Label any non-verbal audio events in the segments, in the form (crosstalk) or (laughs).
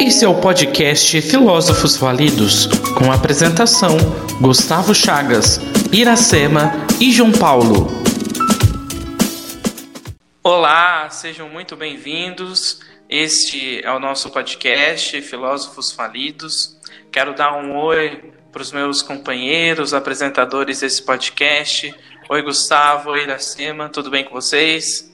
Esse é o podcast Filósofos Validos, com apresentação Gustavo Chagas, Iracema e João Paulo. Olá, sejam muito bem-vindos. Este é o nosso podcast Filósofos Falidos. Quero dar um oi para os meus companheiros, apresentadores desse podcast. Oi, Gustavo, oi, Iracema, tudo bem com vocês?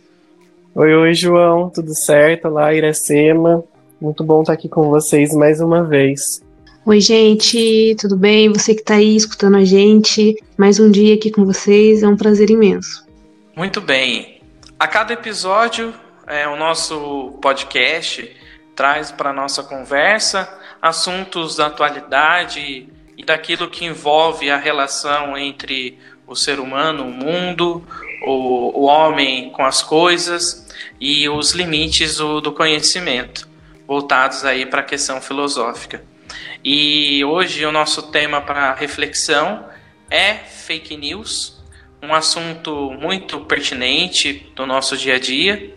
Oi, oi, João, tudo certo? Olá, Iracema. Muito bom estar aqui com vocês mais uma vez. Oi, gente, tudo bem? Você que está aí escutando a gente, mais um dia aqui com vocês, é um prazer imenso. Muito bem. A cada episódio, é, o nosso podcast traz para nossa conversa assuntos da atualidade e daquilo que envolve a relação entre o ser humano, o mundo, o, o homem com as coisas e os limites do, do conhecimento, voltados aí para a questão filosófica. E hoje o nosso tema para reflexão é fake news, um assunto muito pertinente do nosso dia a dia.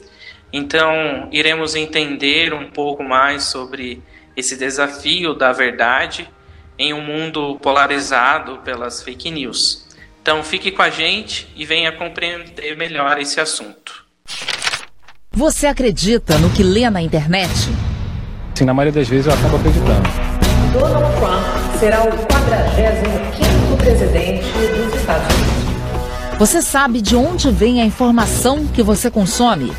Então, iremos entender um pouco mais sobre esse desafio da verdade em um mundo polarizado pelas fake news. Então fique com a gente e venha compreender melhor esse assunto. Você acredita no que lê na internet? Sim, na maioria das vezes eu acabo acreditando. Donald Trump será o 45º presidente dos Estados Unidos. Você sabe de onde vem a informação que você consome?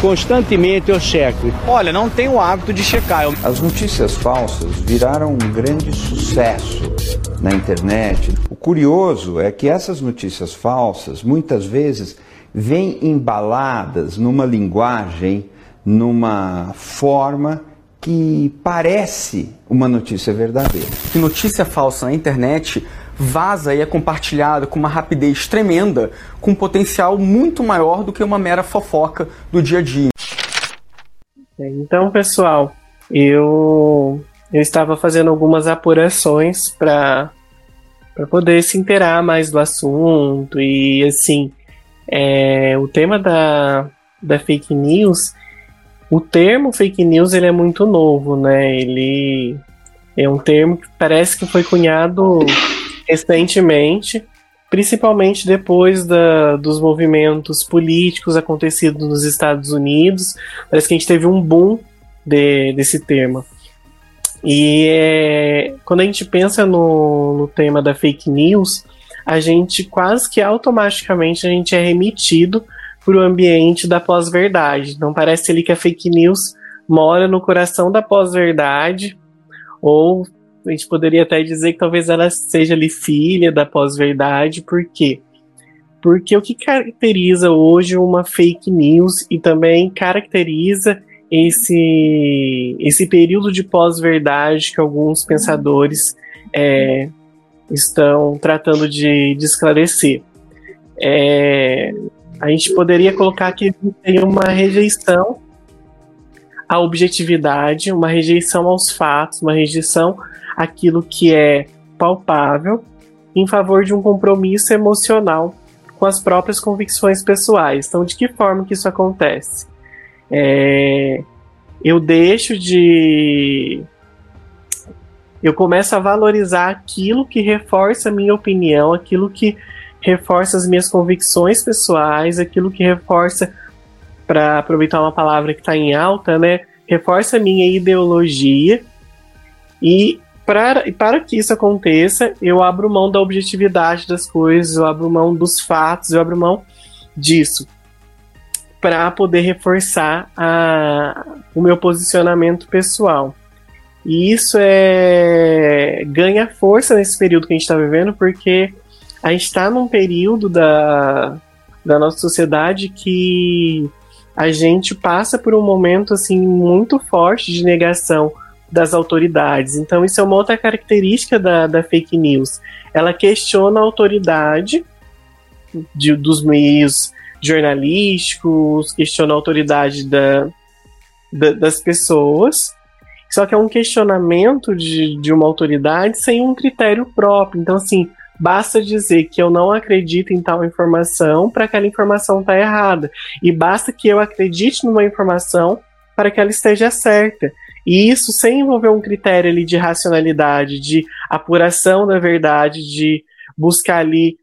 Constantemente eu checo. Olha, não tenho o hábito de checar. As notícias falsas viraram um grande sucesso na internet. O curioso é que essas notícias falsas, muitas vezes, vêm embaladas numa linguagem, numa forma que parece uma notícia verdadeira. Que notícia falsa na internet vaza e é compartilhada com uma rapidez tremenda, com um potencial muito maior do que uma mera fofoca do dia a dia. Então, pessoal, eu, eu estava fazendo algumas apurações para poder se inteirar mais do assunto e assim, é, o tema da, da fake news, o termo fake news ele é muito novo, né? Ele é um termo que parece que foi cunhado recentemente, principalmente depois da, dos movimentos políticos acontecidos nos Estados Unidos. Parece que a gente teve um boom de, desse tema. E é, quando a gente pensa no, no tema da fake news, a gente quase que automaticamente a gente é remetido para o ambiente da pós-verdade. Não parece ali que a fake news mora no coração da pós-verdade, ou a gente poderia até dizer que talvez ela seja ali filha da pós-verdade, por quê? Porque o que caracteriza hoje uma fake news e também caracteriza esse, esse período de pós-verdade que alguns pensadores é, estão tratando de, de esclarecer. É, a gente poderia colocar que tem uma rejeição à objetividade, uma rejeição aos fatos, uma rejeição aquilo que é palpável em favor de um compromisso emocional com as próprias convicções pessoais. Então, de que forma que isso acontece? É, eu deixo de. Eu começo a valorizar aquilo que reforça a minha opinião, aquilo que reforça as minhas convicções pessoais, aquilo que reforça, para aproveitar uma palavra que está em alta, né? Reforça a minha ideologia e para, para que isso aconteça, eu abro mão da objetividade das coisas, eu abro mão dos fatos, eu abro mão disso para poder reforçar a, o meu posicionamento pessoal. E isso é ganha força nesse período que a gente está vivendo, porque a gente está num período da, da nossa sociedade que a gente passa por um momento assim muito forte de negação das autoridades. Então, isso é uma outra característica da, da fake news. Ela questiona a autoridade de, dos meios jornalísticos, questiona a autoridade da, da, das pessoas. Só que é um questionamento de, de uma autoridade sem um critério próprio. Então, assim, basta dizer que eu não acredito em tal informação para aquela informação estar tá errada. E basta que eu acredite numa informação para que ela esteja certa. E isso sem envolver um critério ali de racionalidade, de apuração da verdade, de buscar ali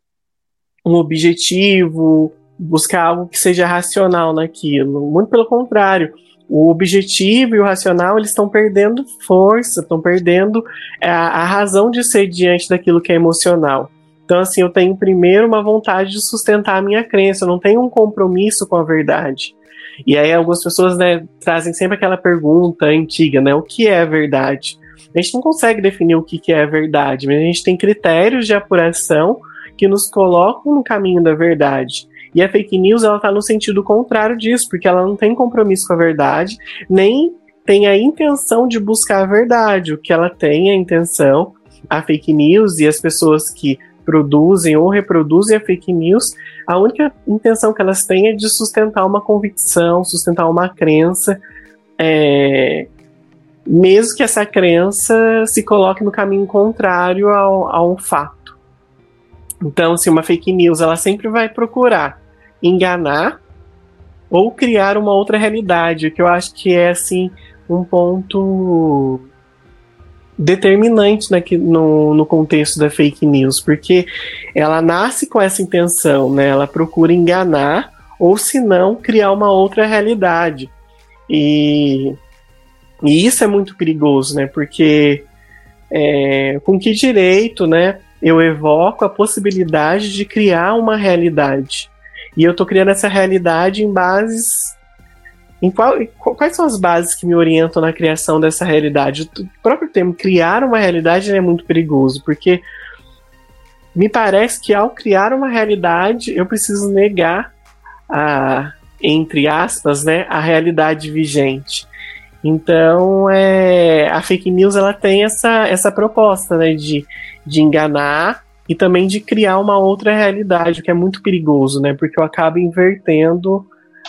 um objetivo, buscar algo que seja racional naquilo. Muito pelo contrário, o objetivo e o racional eles estão perdendo força, estão perdendo a, a razão de ser diante daquilo que é emocional. Então, assim, eu tenho primeiro uma vontade de sustentar a minha crença, eu não tenho um compromisso com a verdade. E aí algumas pessoas né, trazem sempre aquela pergunta antiga, né? O que é verdade? A gente não consegue definir o que, é verdade, mas a gente tem critérios de apuração que nos colocam no caminho da verdade. E a fake news ela está no sentido contrário disso, porque ela não tem compromisso com a verdade, nem tem a intenção de buscar a verdade. O que ela tem é a intenção, a fake news e as pessoas que produzem ou reproduzem a fake news, a única intenção que elas têm é de sustentar uma convicção, sustentar uma crença, é, mesmo que essa crença se coloque no caminho contrário ao, ao fato. Então, se uma fake news, ela sempre vai procurar enganar ou criar uma outra realidade, o que eu acho que é assim um ponto determinante no, no contexto da fake news, porque ela nasce com essa intenção, né? Ela procura enganar ou, se não, criar uma outra realidade. E, e isso é muito perigoso, né? Porque é, com que direito, né? Eu evoco a possibilidade de criar uma realidade. E eu tô criando essa realidade em bases em qual, quais são as bases que me orientam na criação dessa realidade? O próprio termo criar uma realidade é muito perigoso, porque me parece que ao criar uma realidade eu preciso negar a, entre aspas, né, a realidade vigente. Então, é, a fake news ela tem essa, essa proposta né, de, de enganar e também de criar uma outra realidade, o que é muito perigoso, né, porque eu acabo invertendo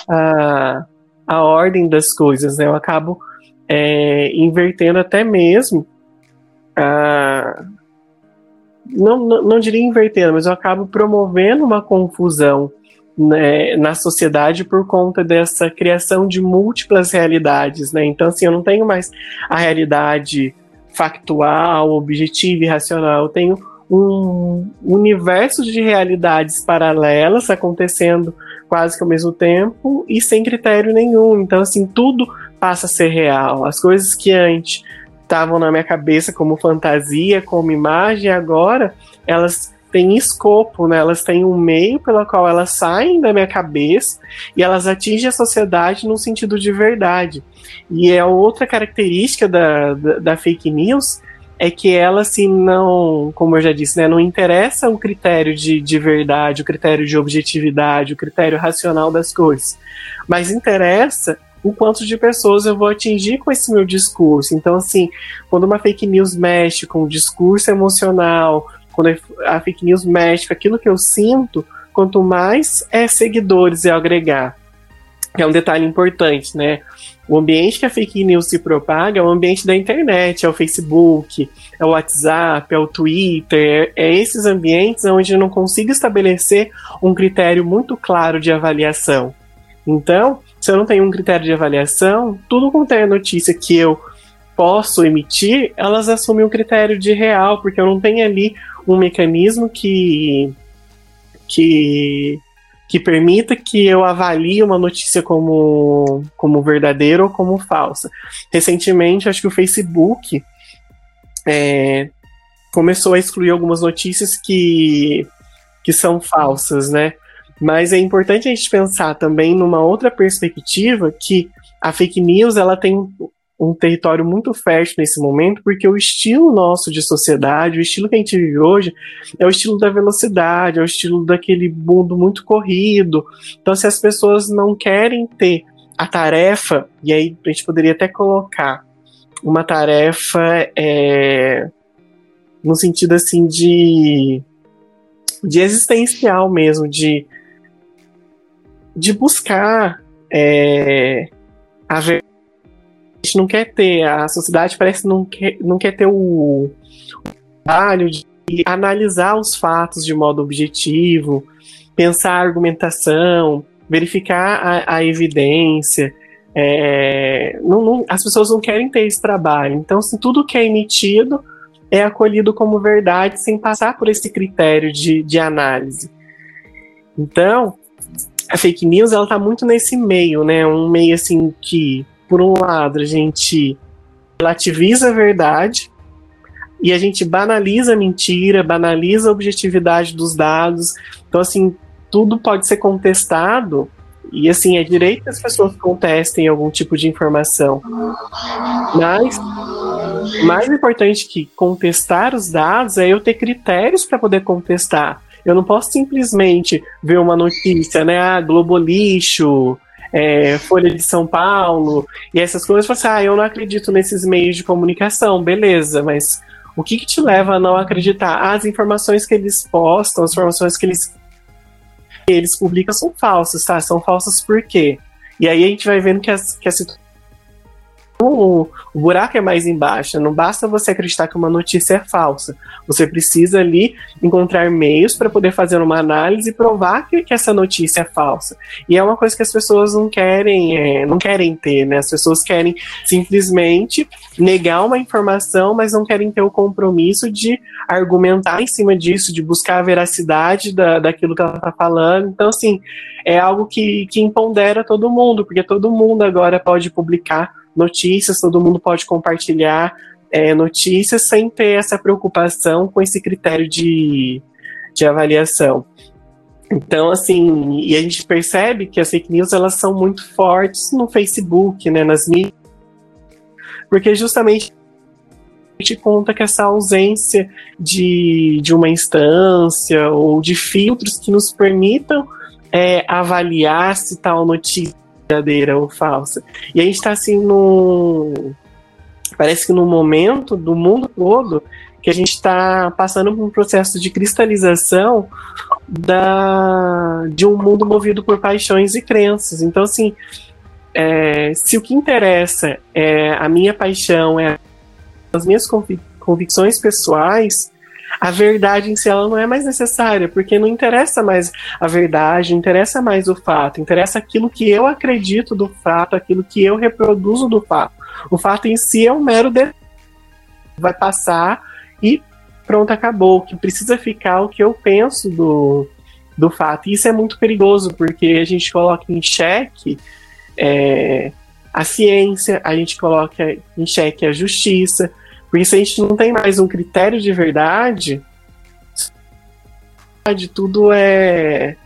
a a ordem das coisas, né? Eu acabo é, invertendo até mesmo a. Não, não, não diria invertendo, mas eu acabo promovendo uma confusão né, na sociedade por conta dessa criação de múltiplas realidades, né? Então, assim, eu não tenho mais a realidade factual, objetiva e racional, eu tenho um universo de realidades paralelas acontecendo quase que ao mesmo tempo e sem critério nenhum. Então, assim, tudo passa a ser real. As coisas que antes estavam na minha cabeça como fantasia, como imagem, agora elas têm escopo, né? Elas têm um meio pelo qual elas saem da minha cabeça e elas atingem a sociedade no sentido de verdade. E é outra característica da, da, da fake news é que ela, se não, como eu já disse, né, não interessa o critério de, de verdade, o critério de objetividade, o critério racional das coisas, mas interessa o quanto de pessoas eu vou atingir com esse meu discurso. Então, assim, quando uma fake news mexe com o discurso emocional, quando a fake news mexe com aquilo que eu sinto, quanto mais é seguidores eu agregar. É um detalhe importante, né? O ambiente que a fake news se propaga é o ambiente da internet, é o Facebook, é o WhatsApp, é o Twitter, é esses ambientes onde eu não consigo estabelecer um critério muito claro de avaliação. Então, se eu não tenho um critério de avaliação, tudo quanto é notícia que eu posso emitir, elas assumem um critério de real, porque eu não tenho ali um mecanismo que que que permita que eu avalie uma notícia como, como verdadeira ou como falsa. Recentemente, acho que o Facebook é, começou a excluir algumas notícias que, que são falsas, né? Mas é importante a gente pensar também numa outra perspectiva que a fake news ela tem um território muito fértil nesse momento, porque o estilo nosso de sociedade, o estilo que a gente vive hoje, é o estilo da velocidade, é o estilo daquele mundo muito corrido. Então, se as pessoas não querem ter a tarefa, e aí a gente poderia até colocar uma tarefa é, no sentido assim de, de existencial mesmo, de, de buscar é, a verdade gente não quer ter, a sociedade parece não quer, não quer ter o, o trabalho de analisar os fatos de modo objetivo, pensar a argumentação, verificar a, a evidência, é, não, não, as pessoas não querem ter esse trabalho. Então, assim, tudo que é emitido é acolhido como verdade sem passar por esse critério de, de análise. Então, a fake news ela está muito nesse meio, né? Um meio assim que, por um lado, a gente relativiza a verdade e a gente banaliza a mentira, banaliza a objetividade dos dados. Então, assim, tudo pode ser contestado e assim, é direito que as pessoas contestem algum tipo de informação. Mas mais importante que contestar os dados é eu ter critérios para poder contestar. Eu não posso simplesmente ver uma notícia, né? Ah, Globo Lixo, é, Folha de São Paulo, e essas coisas, e falar assim, ah, eu não acredito nesses meios de comunicação, beleza, mas o que, que te leva a não acreditar? As informações que eles postam, as informações que eles eles publicam são falsas, tá? São falsas por quê? E aí a gente vai vendo que, as, que a situação o, o buraco é mais embaixo. Não basta você acreditar que uma notícia é falsa. Você precisa ali encontrar meios para poder fazer uma análise e provar que, que, essa notícia é falsa. E é uma coisa que as pessoas não querem, é, não querem ter, né? As pessoas querem simplesmente negar uma informação, mas não querem ter o compromisso de argumentar em cima disso, de buscar a veracidade da, daquilo que ela está falando. Então, assim, é algo que, que empodera todo mundo, porque todo mundo agora pode publicar notícias, todo mundo pode compartilhar é, notícias sem ter essa preocupação com esse critério de, de avaliação. Então, assim, e a gente percebe que as fake news elas são muito fortes no Facebook, né, nas mídias, porque justamente a gente conta que essa ausência de, de uma instância ou de filtros que nos permitam é, avaliar se tal notícia verdadeira ou falsa. E a gente está assim num. Parece que num momento do mundo todo que a gente está passando por um processo de cristalização da, de um mundo movido por paixões e crenças. Então, assim, é, se o que interessa é a minha paixão, é as minhas convicções pessoais, a verdade em si ela não é mais necessária, porque não interessa mais a verdade, interessa mais o fato, interessa aquilo que eu acredito do fato, aquilo que eu reproduzo do fato. O fato em si é um mero de... vai passar e pronto, acabou. O que precisa ficar o que eu penso do, do fato. E isso é muito perigoso, porque a gente coloca em xeque é, a ciência, a gente coloca em xeque a justiça, porque se a gente não tem mais um critério de verdade, de tudo é.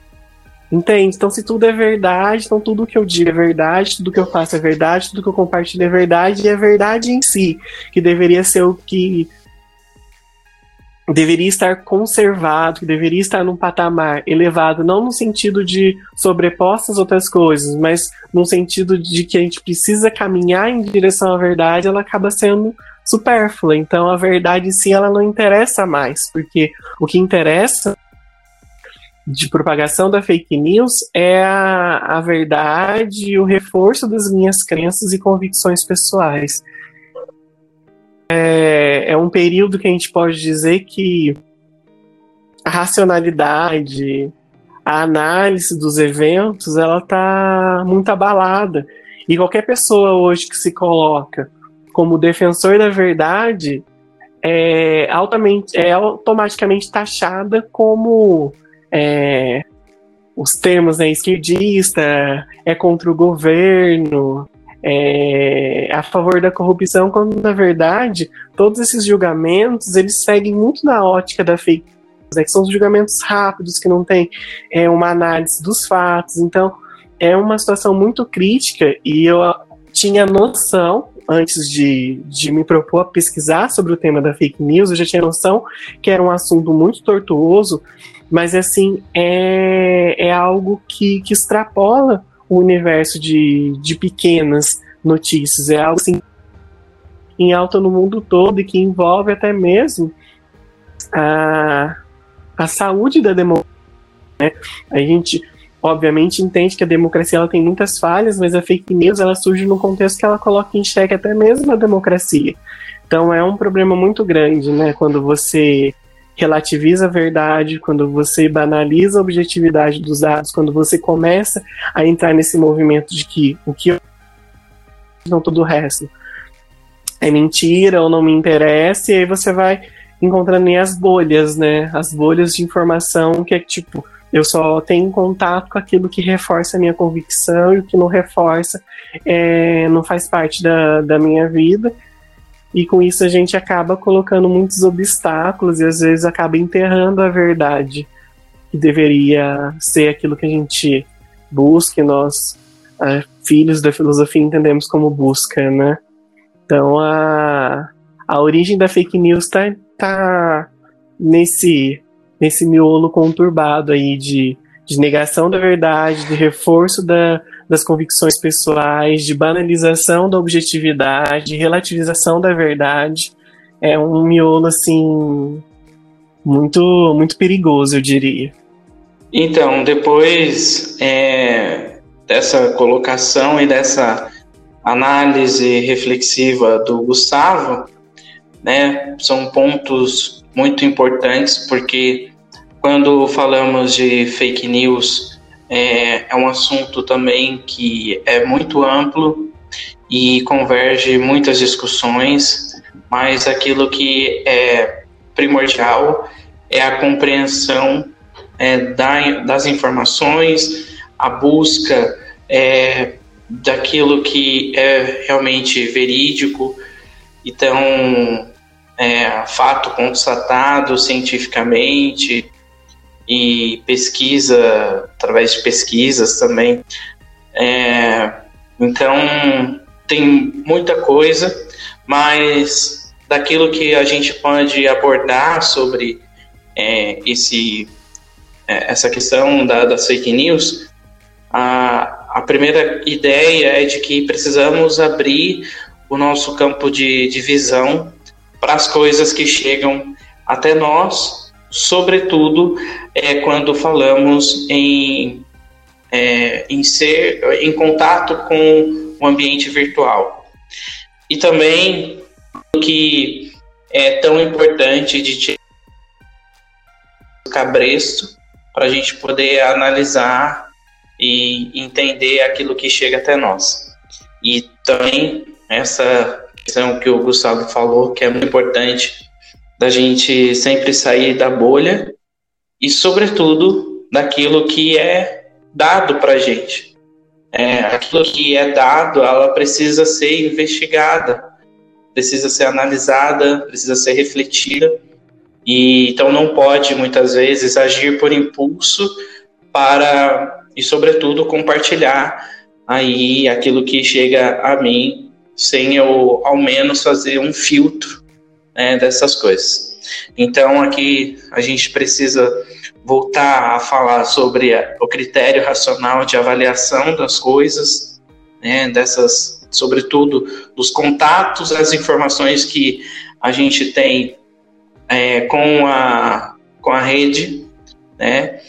Entende? Então, se tudo é verdade, então tudo que eu digo é verdade, tudo que eu faço é verdade, tudo que eu compartilho é verdade, e é verdade em si, que deveria ser o que deveria estar conservado, que deveria estar num patamar elevado, não no sentido de sobrepostas outras coisas, mas no sentido de que a gente precisa caminhar em direção à verdade, ela acaba sendo supérflua. Então a verdade em si ela não interessa mais, porque o que interessa de propagação da fake news é a, a verdade e o reforço das minhas crenças e convicções pessoais. É, é um período que a gente pode dizer que a racionalidade, a análise dos eventos, ela está muito abalada. E qualquer pessoa hoje que se coloca como defensor da verdade é, altamente, é automaticamente taxada como é, os termos né, esquerdista, é contra o governo, é a favor da corrupção, quando na verdade todos esses julgamentos eles seguem muito na ótica da fake news, né, que são os julgamentos rápidos, que não tem é, uma análise dos fatos. Então é uma situação muito crítica e eu tinha noção antes de, de me propor a pesquisar sobre o tema da fake news, eu já tinha noção que era um assunto muito tortuoso, mas assim, é, é algo que, que extrapola o universo de, de pequenas notícias, é algo assim em alta no mundo todo e que envolve até mesmo a, a saúde da democracia. Né? A gente obviamente entende que a democracia ela tem muitas falhas, mas a fake news ela surge num contexto que ela coloca em xeque até mesmo a democracia. Então é um problema muito grande, né? Quando você relativiza a verdade, quando você banaliza a objetividade dos dados, quando você começa a entrar nesse movimento de que o que então tudo o resto é mentira ou não me interessa, e aí você vai encontrando as bolhas, né? As bolhas de informação que é tipo, eu só tenho contato com aquilo que reforça a minha convicção e o que não reforça é, não faz parte da, da minha vida. E com isso a gente acaba colocando muitos obstáculos e às vezes acaba enterrando a verdade, que deveria ser aquilo que a gente busca, e nós, é, filhos da filosofia, entendemos como busca, né? Então a, a origem da fake news tá, tá nesse, nesse miolo conturbado aí de, de negação da verdade, de reforço da, das convicções pessoais, de banalização da objetividade, de relativização da verdade. É um miolo assim muito muito perigoso, eu diria. Então, depois é, dessa colocação e dessa análise reflexiva do Gustavo, né, são pontos muito importantes porque quando falamos de fake news é, é um assunto também que é muito amplo e converge muitas discussões, mas aquilo que é primordial é a compreensão é, da, das informações, a busca é, daquilo que é realmente verídico, então é, fato constatado cientificamente e pesquisa através de pesquisas também. É, então tem muita coisa, mas daquilo que a gente pode abordar sobre é, esse é, essa questão da, das fake news, a, a primeira ideia é de que precisamos abrir o nosso campo de, de visão para as coisas que chegam até nós, sobretudo é, quando falamos em, é, em ser em contato com o ambiente virtual. E também o que é tão importante de ter cabresto para a gente poder analisar e entender aquilo que chega até nós. E também essa questão que o Gustavo falou, que é muito importante, da gente sempre sair da bolha e, sobretudo, daquilo que é dado para a gente. É, aquilo que é dado, ela precisa ser investigada, precisa ser analisada, precisa ser refletida. E então não pode muitas vezes agir por impulso para e, sobretudo, compartilhar aí aquilo que chega a mim, sem eu, ao menos, fazer um filtro né, dessas coisas. Então, aqui a gente precisa voltar a falar sobre o critério racional de avaliação das coisas, né, dessas, sobretudo, dos contatos, as informações que a gente tem é, com, a, com a rede, né,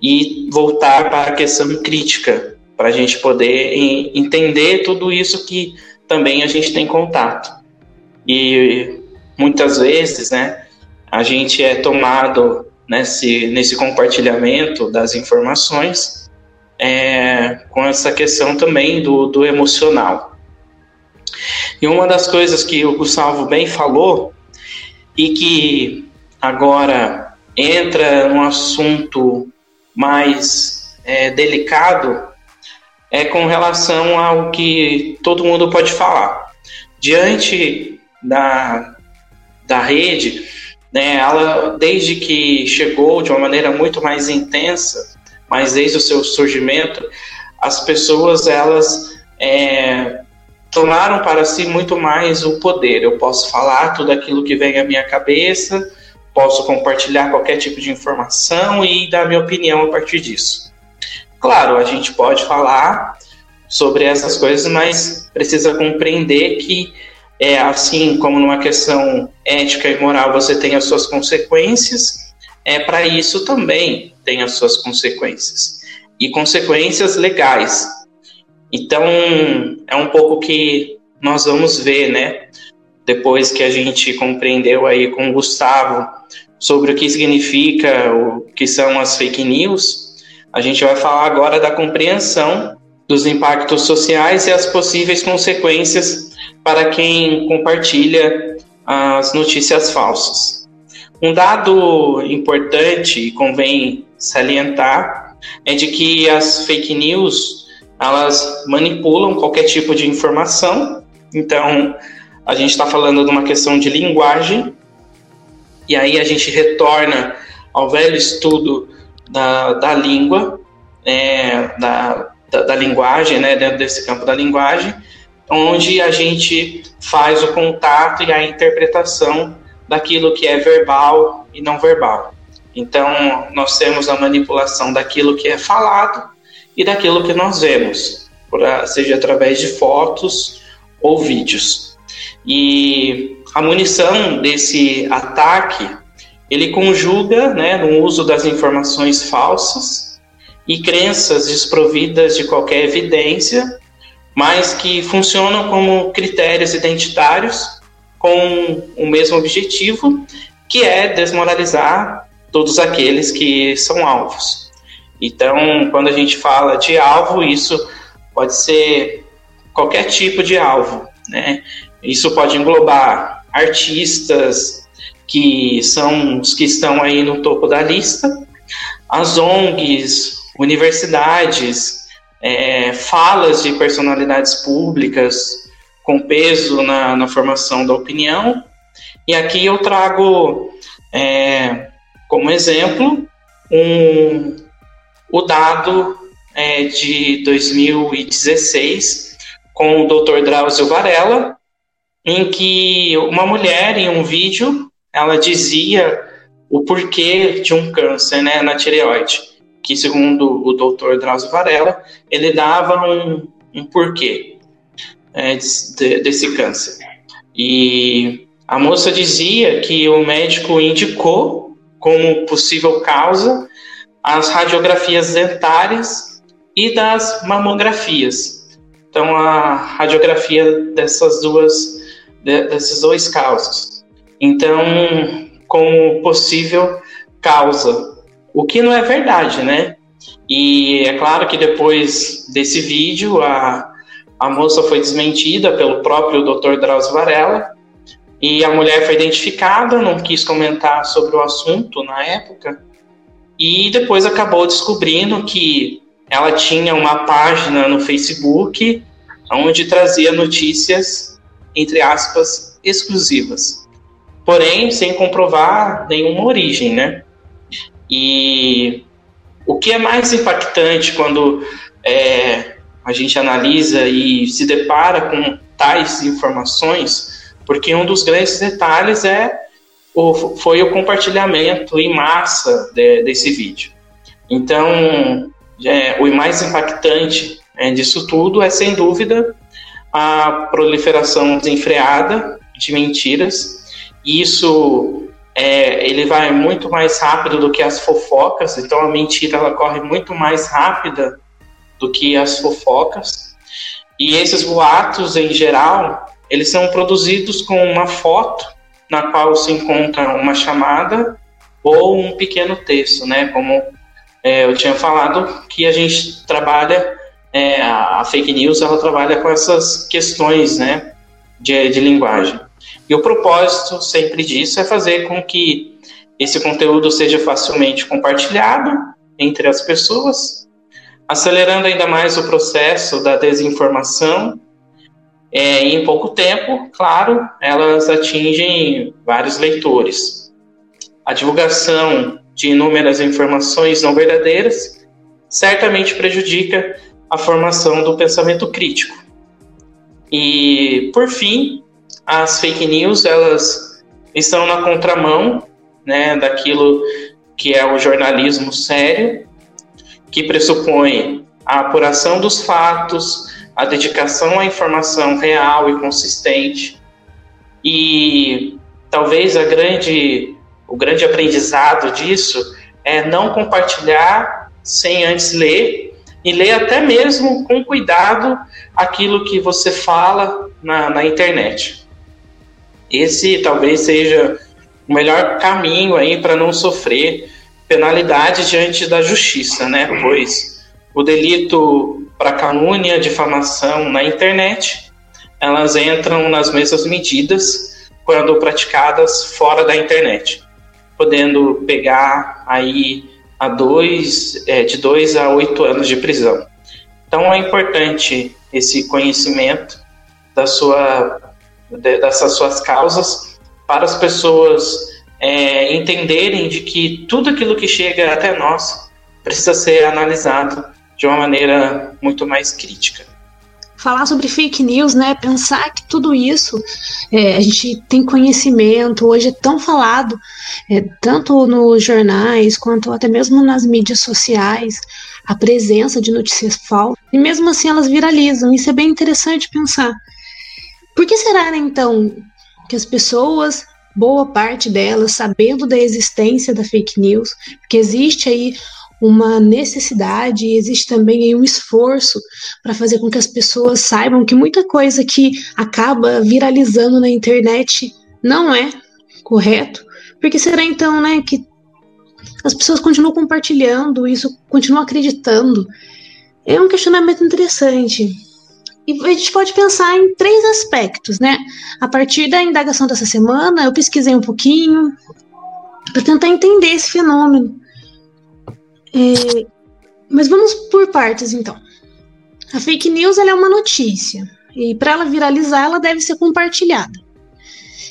e voltar para a questão crítica, para a gente poder entender tudo isso que também a gente tem contato. E muitas vezes, né, a gente é tomado nesse, nesse compartilhamento das informações é, com essa questão também do, do emocional. E uma das coisas que o Gustavo bem falou e que agora entra num assunto mais é, delicado é com relação ao que todo mundo pode falar. Diante da, da rede, né, ela, desde que chegou de uma maneira muito mais intensa, mas desde o seu surgimento, as pessoas elas é, tomaram para si muito mais o poder. Eu posso falar tudo aquilo que vem à minha cabeça, posso compartilhar qualquer tipo de informação e dar minha opinião a partir disso. Claro, a gente pode falar sobre essas coisas, mas precisa compreender que é assim como numa questão ética e moral você tem as suas consequências, é para isso também tem as suas consequências e consequências legais. Então é um pouco que nós vamos ver, né? depois que a gente compreendeu aí com o Gustavo sobre o que significa, o que são as fake news, a gente vai falar agora da compreensão dos impactos sociais e as possíveis consequências para quem compartilha as notícias falsas. Um dado importante e convém salientar é de que as fake news elas manipulam qualquer tipo de informação. Então, a gente está falando de uma questão de linguagem, e aí a gente retorna ao velho estudo da, da língua, é, da, da, da, linguagem, né, dentro desse campo da linguagem, onde a gente faz o contato e a interpretação daquilo que é verbal e não verbal. Então, nós temos a manipulação daquilo que é falado e daquilo que nós vemos, seja através de fotos ou vídeos. E a munição desse ataque, ele conjuga né, no uso das informações falsas e crenças desprovidas de qualquer evidência, mas que funcionam como critérios identitários com o mesmo objetivo, que é desmoralizar todos aqueles que são alvos. Então, quando a gente fala de alvo, isso pode ser qualquer tipo de alvo, né? Isso pode englobar artistas que são os que estão aí no topo da lista, as ONGs, universidades, é, falas de personalidades públicas com peso na, na, formação da opinião. E aqui eu trago é, como exemplo um, o dado é de 2016 com o Dr. Drauzio Varela, em que uma mulher em um vídeo ela dizia o porquê de um câncer né, na tireoide, que segundo o Dr. Drauzio Varela ele dava um, um porquê é, de, desse câncer. E a moça dizia que o médico indicou como possível causa as radiografias dentárias e das mamografias. Então, a radiografia dessas duas, desses dois casos. Então, como possível causa, o que não é verdade, né? E é claro que depois desse vídeo, a, a moça foi desmentida pelo próprio Dr. Drauzio Varela, e a mulher foi identificada, não quis comentar sobre o assunto na época, e depois acabou descobrindo que ela tinha uma página no Facebook onde trazia notícias, entre aspas, exclusivas. Porém, sem comprovar nenhuma origem, né? E o que é mais impactante quando é, a gente analisa e se depara com tais informações, porque um dos grandes detalhes é o, foi o compartilhamento em massa de, desse vídeo. Então, é, o mais impactante é, disso tudo é, sem dúvida, a proliferação desenfreada de mentiras. Isso é, ele vai muito mais rápido do que as fofocas, então a mentira ela corre muito mais rápida do que as fofocas. E esses boatos, em geral, eles são produzidos com uma foto na qual se encontra uma chamada ou um pequeno texto, né? Como é, eu tinha falado, que a gente trabalha, é, a fake news, ela trabalha com essas questões, né? De, de linguagem. E o propósito sempre disso é fazer com que esse conteúdo seja facilmente compartilhado entre as pessoas, acelerando ainda mais o processo da desinformação é, em pouco tempo, claro, elas atingem vários leitores. A divulgação de inúmeras informações não verdadeiras certamente prejudica a formação do pensamento crítico. E, por fim, as fake news elas estão na contramão né, daquilo que é o jornalismo sério, que pressupõe a apuração dos fatos, a dedicação à informação real e consistente. E talvez a grande, o grande aprendizado disso é não compartilhar sem antes ler e ler até mesmo com cuidado aquilo que você fala na, na internet. Esse talvez seja o melhor caminho aí para não sofrer penalidade diante da justiça, né? Pois o delito para calúnia, difamação na internet, elas entram nas mesmas medidas quando praticadas fora da internet, podendo pegar aí a dois, é, de dois a oito anos de prisão. Então é importante esse conhecimento da sua, dessas suas causas para as pessoas é, entenderem de que tudo aquilo que chega até nós precisa ser analisado de uma maneira muito mais crítica. Falar sobre fake news, né? Pensar que tudo isso é, a gente tem conhecimento, hoje é tão falado, é, tanto nos jornais quanto até mesmo nas mídias sociais, a presença de notícias falsas, e mesmo assim elas viralizam. Isso é bem interessante pensar. Por que será, né, então, que as pessoas boa parte delas sabendo da existência da fake news, porque existe aí uma necessidade, existe também um esforço para fazer com que as pessoas saibam que muita coisa que acaba viralizando na internet não é correto. Porque será então, né, que as pessoas continuam compartilhando isso, continuam acreditando? É um questionamento interessante. E a gente pode pensar em três aspectos, né? A partir da indagação dessa semana, eu pesquisei um pouquinho para tentar entender esse fenômeno. É, mas vamos por partes, então. A fake news é uma notícia e para ela viralizar, ela deve ser compartilhada.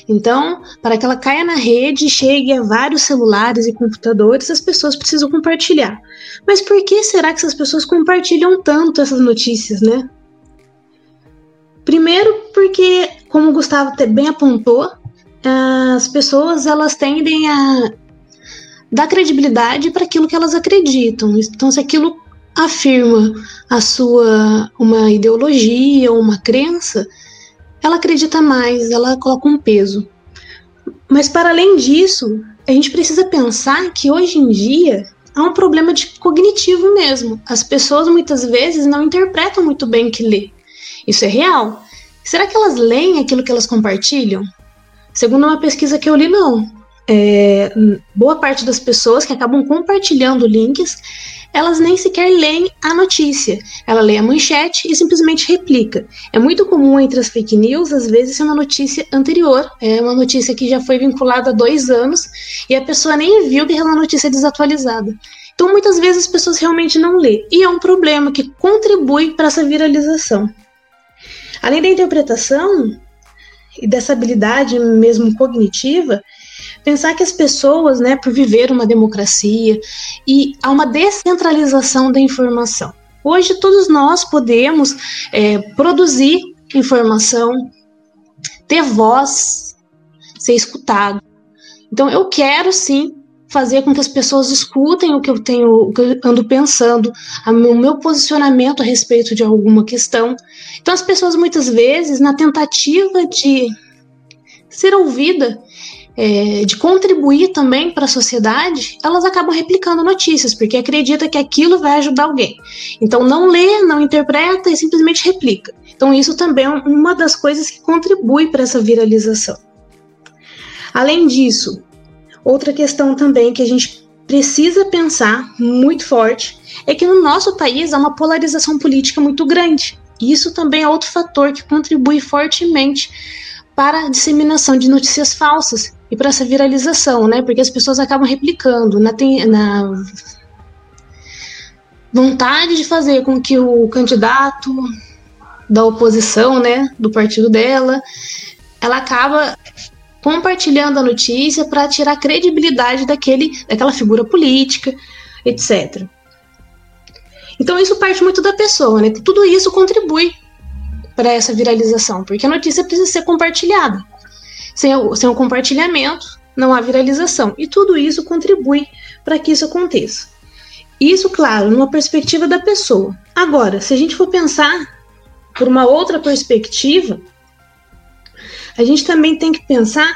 Então, para que ela caia na rede e chegue a vários celulares e computadores, as pessoas precisam compartilhar. Mas por que será que essas pessoas compartilham tanto essas notícias, né? Primeiro, porque, como o Gustavo bem apontou, as pessoas elas tendem a dar credibilidade para aquilo que elas acreditam. Então, se aquilo afirma a sua uma ideologia ou uma crença, ela acredita mais, ela coloca um peso. Mas para além disso, a gente precisa pensar que hoje em dia há um problema de cognitivo mesmo. As pessoas muitas vezes não interpretam muito bem o que lê. Isso é real. Será que elas leem aquilo que elas compartilham? Segundo uma pesquisa que eu li, não é, boa parte das pessoas que acabam compartilhando links, elas nem sequer leem a notícia. Ela lê a manchete e simplesmente replica. É muito comum entre as fake news, às vezes, ser uma notícia anterior, é uma notícia que já foi vinculada há dois anos e a pessoa nem viu que aquela notícia é desatualizada. Então, muitas vezes as pessoas realmente não lê. E é um problema que contribui para essa viralização. Além da interpretação e dessa habilidade mesmo cognitiva, pensar que as pessoas, né, por viver uma democracia e há uma descentralização da informação. Hoje todos nós podemos é, produzir informação, ter voz, ser escutado. Então eu quero sim fazer com que as pessoas escutem o que eu tenho, o que eu ando pensando, o meu posicionamento a respeito de alguma questão. Então as pessoas muitas vezes, na tentativa de ser ouvida, é, de contribuir também para a sociedade, elas acabam replicando notícias, porque acredita que aquilo vai ajudar alguém. Então não lê, não interpreta e simplesmente replica. Então isso também é uma das coisas que contribui para essa viralização. Além disso, outra questão também que a gente precisa pensar muito forte é que no nosso país há uma polarização política muito grande. E isso também é outro fator que contribui fortemente para a disseminação de notícias falsas e para essa viralização, né? Porque as pessoas acabam replicando na, na vontade de fazer com que o candidato da oposição, né, do partido dela, ela acaba compartilhando a notícia para tirar credibilidade daquele, daquela figura política, etc. Então isso parte muito da pessoa, né? Tudo isso contribui para essa viralização, porque a notícia precisa ser compartilhada. Sem o, sem o compartilhamento, não há viralização. E tudo isso contribui para que isso aconteça. Isso, claro, numa perspectiva da pessoa. Agora, se a gente for pensar por uma outra perspectiva, a gente também tem que pensar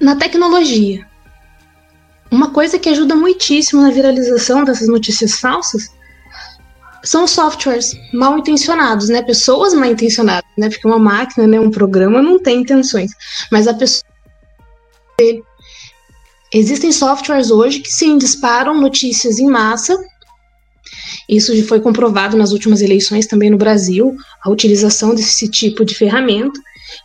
na tecnologia. Uma coisa que ajuda muitíssimo na viralização dessas notícias falsas são softwares mal intencionados, né? Pessoas mal intencionadas, né? Porque uma máquina, né, um programa não tem intenções, mas a pessoa Existem softwares hoje que sim disparam notícias em massa Isso foi comprovado nas últimas eleições também no Brasil, a utilização desse tipo de ferramenta,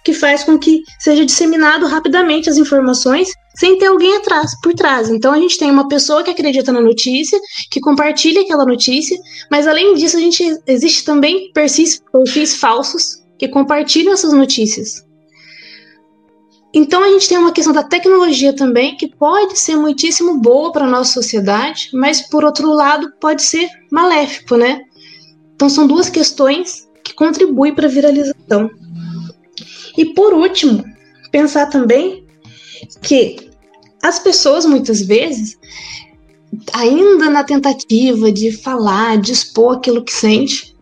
que faz com que seja disseminado rapidamente as informações sem ter alguém atrás, por trás. Então a gente tem uma pessoa que acredita na notícia, que compartilha aquela notícia, mas além disso a gente existe também perfis, perfis falsos que compartilham essas notícias. Então a gente tem uma questão da tecnologia também que pode ser muitíssimo boa para a nossa sociedade, mas por outro lado pode ser maléfico, né? Então são duas questões que contribuem para a viralização. E por último, pensar também que as pessoas muitas vezes, ainda na tentativa de falar, de expor aquilo que sente,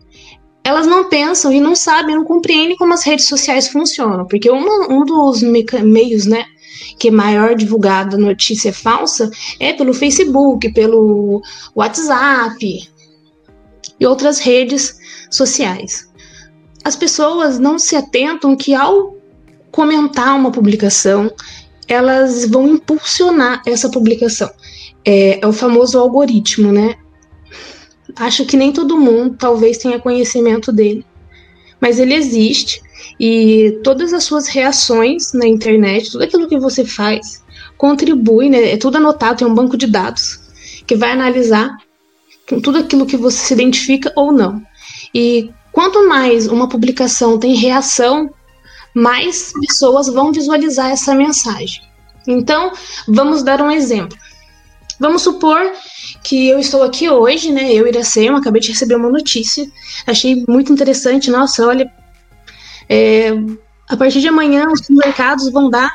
elas não pensam e não sabem, não compreendem como as redes sociais funcionam, porque um dos meios, né, que é maior divulgado notícia falsa é pelo Facebook, pelo WhatsApp e outras redes sociais. As pessoas não se atentam que ao comentar uma publicação, elas vão impulsionar essa publicação. É, é, o famoso algoritmo, né? Acho que nem todo mundo talvez tenha conhecimento dele, mas ele existe e todas as suas reações na internet, tudo aquilo que você faz, contribui, né? É tudo anotado, tem um banco de dados que vai analisar tudo aquilo que você se identifica ou não. E quanto mais uma publicação tem reação mais pessoas vão visualizar essa mensagem. Então, vamos dar um exemplo. Vamos supor que eu estou aqui hoje, né? Eu, Iracema, acabei de receber uma notícia. Achei muito interessante. Nossa, olha. É, a partir de amanhã, os mercados vão dar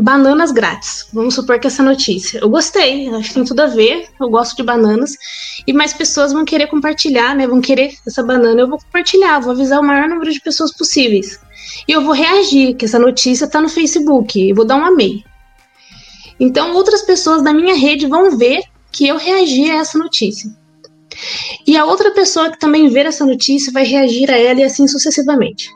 bananas grátis. Vamos supor que essa notícia. Eu gostei, acho que tem tudo a ver. Eu gosto de bananas. E mais pessoas vão querer compartilhar, né? Vão querer essa banana. Eu vou compartilhar, vou avisar o maior número de pessoas possíveis. E eu vou reagir, que essa notícia está no Facebook, e vou dar um amei. Então, outras pessoas da minha rede vão ver que eu reagi a essa notícia. E a outra pessoa que também ver essa notícia vai reagir a ela e assim sucessivamente.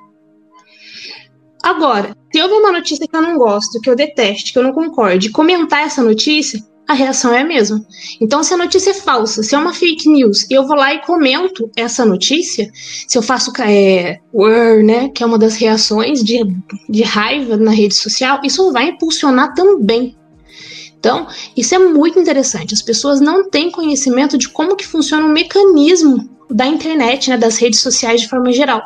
Agora, se eu ver uma notícia que eu não gosto, que eu detesto, que eu não concorde, comentar essa notícia, a reação é a mesma. Então, se a notícia é falsa, se é uma fake news, eu vou lá e comento essa notícia, se eu faço é, word, né, que é uma das reações de, de raiva na rede social, isso vai impulsionar também. Então, isso é muito interessante. As pessoas não têm conhecimento de como que funciona o mecanismo da internet, né, das redes sociais de forma geral.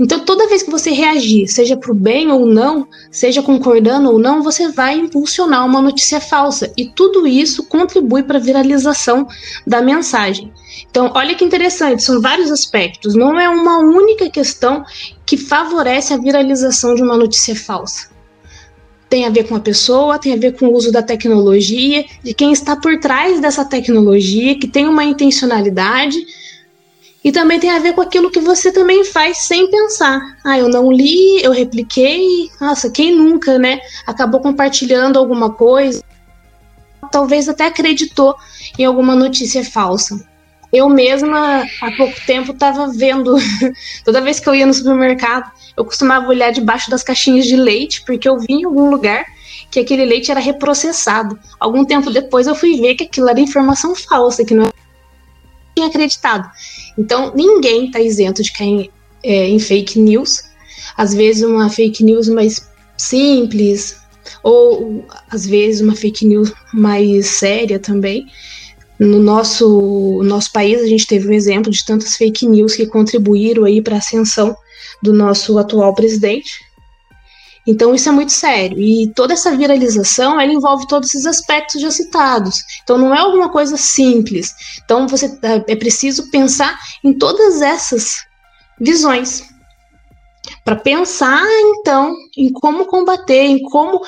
Então, toda vez que você reagir, seja para o bem ou não, seja concordando ou não, você vai impulsionar uma notícia falsa. E tudo isso contribui para a viralização da mensagem. Então, olha que interessante, são vários aspectos. Não é uma única questão que favorece a viralização de uma notícia falsa. Tem a ver com a pessoa, tem a ver com o uso da tecnologia, de quem está por trás dessa tecnologia, que tem uma intencionalidade e também tem a ver com aquilo que você também faz sem pensar. Ah, eu não li, eu repliquei. Nossa, quem nunca, né? Acabou compartilhando alguma coisa. Talvez até acreditou em alguma notícia falsa. Eu mesma, há pouco tempo, estava vendo. (laughs) toda vez que eu ia no supermercado, eu costumava olhar debaixo das caixinhas de leite, porque eu vi em algum lugar que aquele leite era reprocessado. Algum tempo depois eu fui ver que aquilo era informação falsa, que não era acreditado. Então, ninguém está isento de cair é, em fake news. Às vezes, uma fake news mais simples, ou às vezes uma fake news mais séria também. No nosso, nosso país, a gente teve um exemplo de tantas fake news que contribuíram aí para a ascensão do nosso atual presidente, então isso é muito sério. E toda essa viralização, ela envolve todos esses aspectos já citados. Então não é alguma coisa simples. Então você é, é preciso pensar em todas essas visões para pensar então em como combater, em como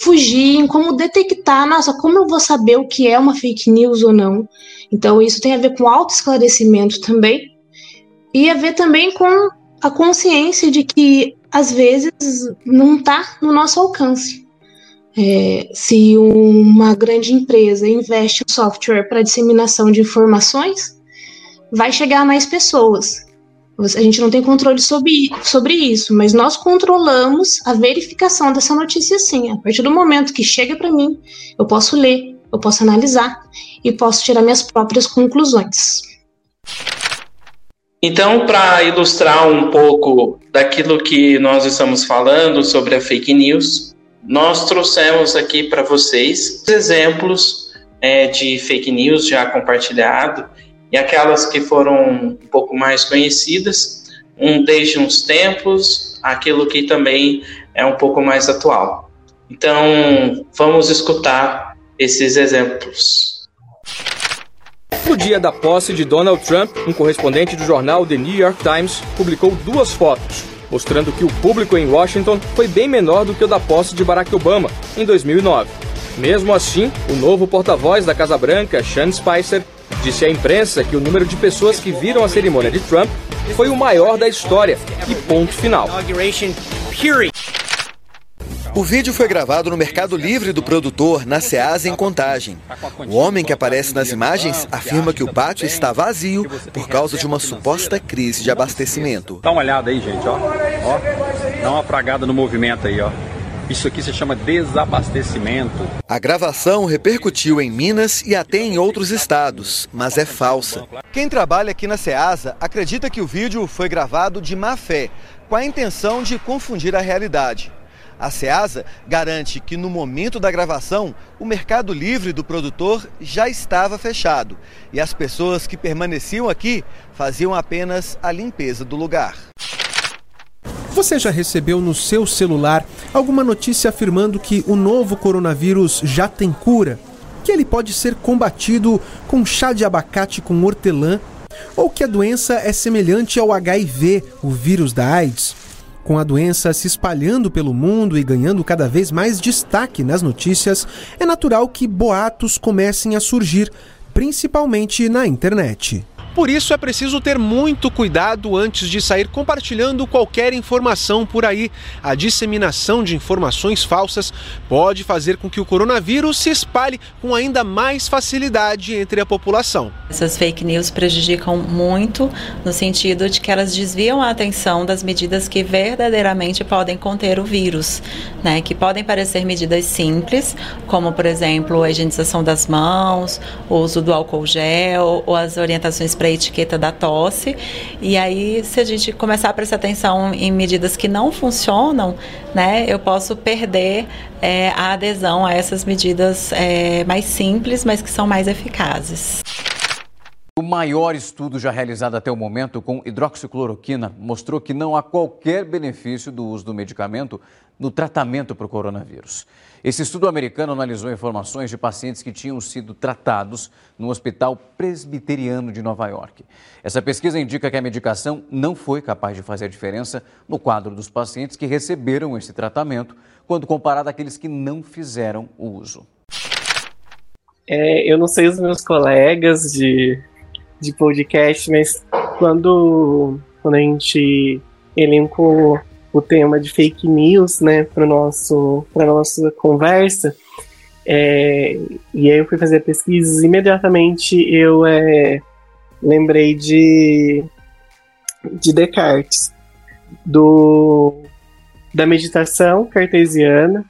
fugir, em como detectar, nossa, como eu vou saber o que é uma fake news ou não? Então isso tem a ver com autoesclarecimento também e a ver também com a consciência de que às vezes não está no nosso alcance. É, se uma grande empresa investe em software para disseminação de informações, vai chegar a mais pessoas. A gente não tem controle sobre, sobre isso, mas nós controlamos a verificação dessa notícia sim. A partir do momento que chega para mim, eu posso ler, eu posso analisar e posso tirar minhas próprias conclusões. Então, para ilustrar um pouco daquilo que nós estamos falando sobre a fake news, nós trouxemos aqui para vocês exemplos é, de fake news já compartilhado e aquelas que foram um pouco mais conhecidas, um desde uns tempos, aquilo que também é um pouco mais atual. Então, vamos escutar esses exemplos. No dia da posse de Donald Trump, um correspondente do jornal The New York Times publicou duas fotos, mostrando que o público em Washington foi bem menor do que o da posse de Barack Obama em 2009. Mesmo assim, o novo porta-voz da Casa Branca, Sean Spicer, disse à imprensa que o número de pessoas que viram a cerimônia de Trump foi o maior da história e ponto final. O vídeo foi gravado no Mercado Livre do produtor, na Ceasa, em Contagem. O homem que aparece nas imagens afirma que o pátio está vazio por causa de uma suposta crise de abastecimento. Dá uma olhada aí, gente, ó. ó dá uma fragada no movimento aí, ó. Isso aqui se chama desabastecimento. A gravação repercutiu em Minas e até em outros estados, mas é falsa. Quem trabalha aqui na Ceasa acredita que o vídeo foi gravado de má fé, com a intenção de confundir a realidade. A SEASA garante que no momento da gravação, o mercado livre do produtor já estava fechado e as pessoas que permaneciam aqui faziam apenas a limpeza do lugar. Você já recebeu no seu celular alguma notícia afirmando que o novo coronavírus já tem cura? Que ele pode ser combatido com chá de abacate com hortelã? Ou que a doença é semelhante ao HIV, o vírus da AIDS? Com a doença se espalhando pelo mundo e ganhando cada vez mais destaque nas notícias, é natural que boatos comecem a surgir, principalmente na internet. Por isso é preciso ter muito cuidado antes de sair compartilhando qualquer informação por aí. A disseminação de informações falsas pode fazer com que o coronavírus se espalhe com ainda mais facilidade entre a população. Essas fake news prejudicam muito no sentido de que elas desviam a atenção das medidas que verdadeiramente podem conter o vírus, né? Que podem parecer medidas simples, como por exemplo a higienização das mãos, o uso do álcool gel ou as orientações para a etiqueta da tosse. E aí, se a gente começar a prestar atenção em medidas que não funcionam, né, eu posso perder é, a adesão a essas medidas é, mais simples, mas que são mais eficazes. O maior estudo já realizado até o momento com hidroxicloroquina mostrou que não há qualquer benefício do uso do medicamento no tratamento para o coronavírus. Esse estudo americano analisou informações de pacientes que tinham sido tratados no Hospital Presbiteriano de Nova York. Essa pesquisa indica que a medicação não foi capaz de fazer diferença no quadro dos pacientes que receberam esse tratamento, quando comparado àqueles que não fizeram o uso. É, eu não sei os meus colegas de, de podcast, mas quando, quando a gente elencou o tema de fake news, né, para nosso para nossa conversa. É, e aí eu fui fazer pesquisas imediatamente eu é, lembrei de de Descartes, do da meditação cartesiana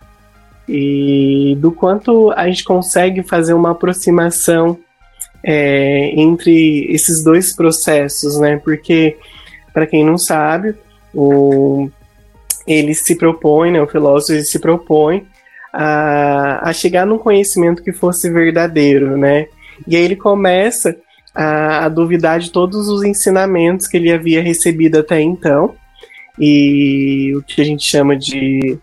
e do quanto a gente consegue fazer uma aproximação é, entre esses dois processos, né? Porque para quem não sabe, o ele se propõe, né, o filósofo se propõe a, a chegar num conhecimento que fosse verdadeiro, né? E aí ele começa a, a duvidar de todos os ensinamentos que ele havia recebido até então, e o que a gente chama de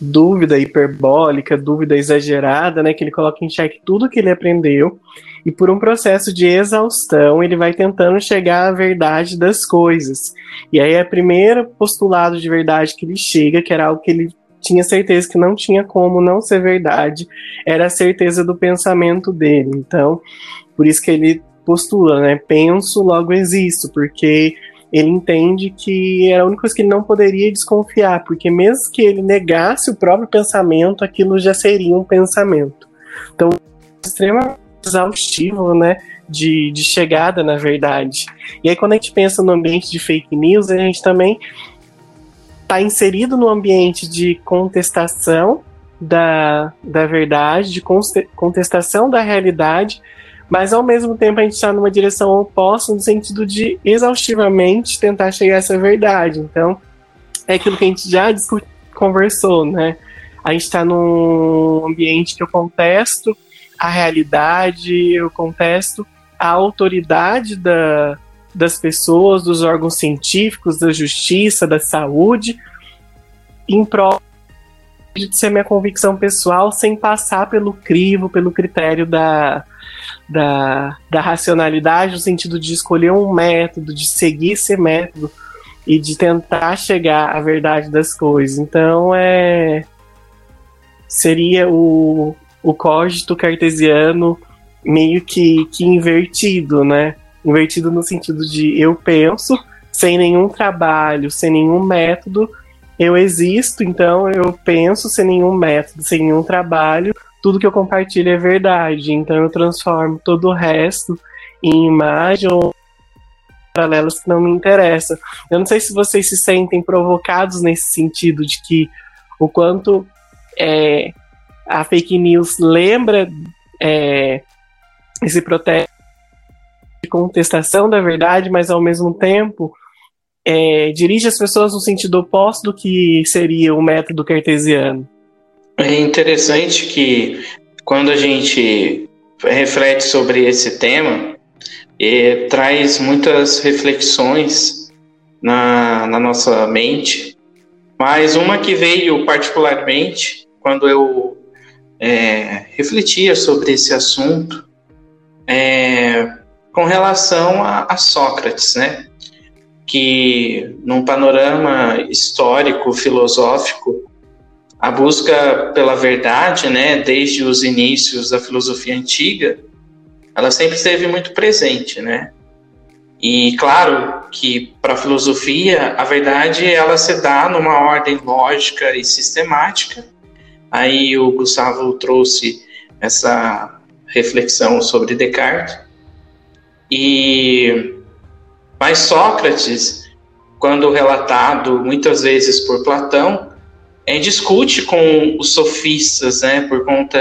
dúvida hiperbólica, dúvida exagerada, né, que ele coloca em xeque tudo que ele aprendeu e por um processo de exaustão ele vai tentando chegar à verdade das coisas. E aí é o primeiro postulado de verdade que ele chega, que era algo que ele tinha certeza que não tinha como não ser verdade, era a certeza do pensamento dele. Então, por isso que ele postula, né? Penso, logo existo, porque ele entende que era a única coisa que ele não poderia desconfiar, porque mesmo que ele negasse o próprio pensamento, aquilo já seria um pensamento. Então, extremamente exaustivo, né? De, de chegada, na verdade. E aí, quando a gente pensa no ambiente de fake news, a gente também está inserido no ambiente de contestação da, da verdade, de contestação da realidade, mas ao mesmo tempo a gente está numa direção oposta no sentido de exaustivamente tentar chegar a essa verdade. Então, é aquilo que a gente já discutiu, conversou, né? A gente está num ambiente que eu contesto a realidade, eu contesto a autoridade da, das pessoas, dos órgãos científicos, da justiça, da saúde, em prol de ser minha convicção pessoal sem passar pelo crivo, pelo critério da, da, da racionalidade, no sentido de escolher um método, de seguir esse método e de tentar chegar à verdade das coisas. Então é seria o, o cógito cartesiano meio que, que invertido, né? Invertido no sentido de eu penso sem nenhum trabalho, sem nenhum método, eu existo, então eu penso sem nenhum método, sem nenhum trabalho, tudo que eu compartilho é verdade. Então eu transformo todo o resto em imagem ou paralelas que não me interessam. Eu não sei se vocês se sentem provocados nesse sentido de que o quanto é, a fake news lembra é, esse protesto de contestação da verdade, mas ao mesmo tempo é, dirige as pessoas no sentido oposto do que seria o método cartesiano. É interessante que quando a gente reflete sobre esse tema, é, traz muitas reflexões na, na nossa mente, mas uma que veio particularmente quando eu é, refletia sobre esse assunto é, com relação a, a, Sócrates, né? Que num panorama histórico, filosófico, a busca pela verdade, né, desde os inícios da filosofia antiga, ela sempre esteve muito presente, né? E claro que para a filosofia a verdade ela se dá numa ordem lógica e sistemática. Aí o Gustavo trouxe essa reflexão sobre Descartes. E mas Sócrates, quando relatado muitas vezes por Platão, é, discute com os sofistas, né, por conta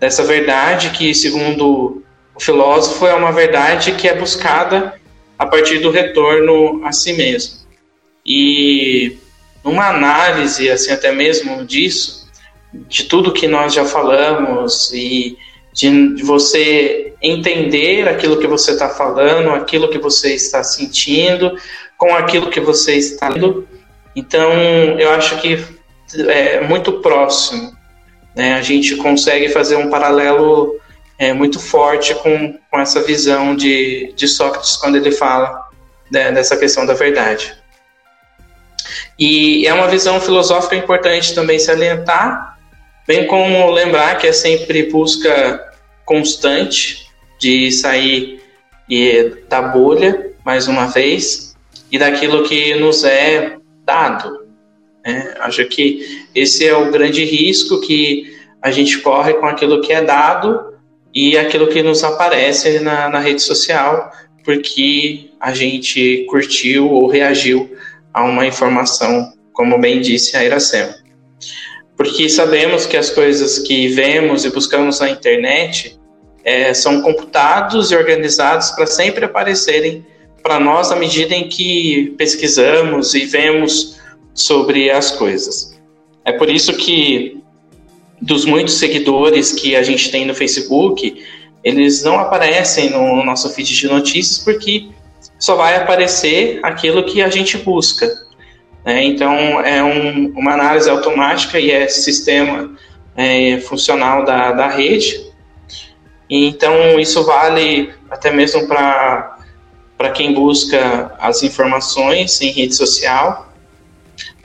dessa verdade que, segundo o filósofo, é uma verdade que é buscada a partir do retorno a si mesmo. E numa análise, assim, até mesmo disso, de tudo que nós já falamos e de, de você entender aquilo que você está falando, aquilo que você está sentindo, com aquilo que você está lendo. Então, eu acho que é muito próximo. Né? A gente consegue fazer um paralelo é, muito forte com, com essa visão de, de Sócrates quando ele fala né, dessa questão da verdade. E é uma visão filosófica importante também salientar, bem como lembrar que é sempre busca constante de sair da bolha, mais uma vez, e daquilo que nos é dado. Né? Acho que esse é o grande risco que a gente corre com aquilo que é dado e aquilo que nos aparece na, na rede social, porque a gente curtiu ou reagiu a uma informação, como bem disse a Iracema. Porque sabemos que as coisas que vemos e buscamos na internet é, são computados e organizados para sempre aparecerem para nós à medida em que pesquisamos e vemos sobre as coisas. É por isso que dos muitos seguidores que a gente tem no Facebook, eles não aparecem no nosso feed de notícias porque só vai aparecer aquilo que a gente busca. Né? Então, é um, uma análise automática e é sistema é, funcional da, da rede. Então, isso vale até mesmo para quem busca as informações em rede social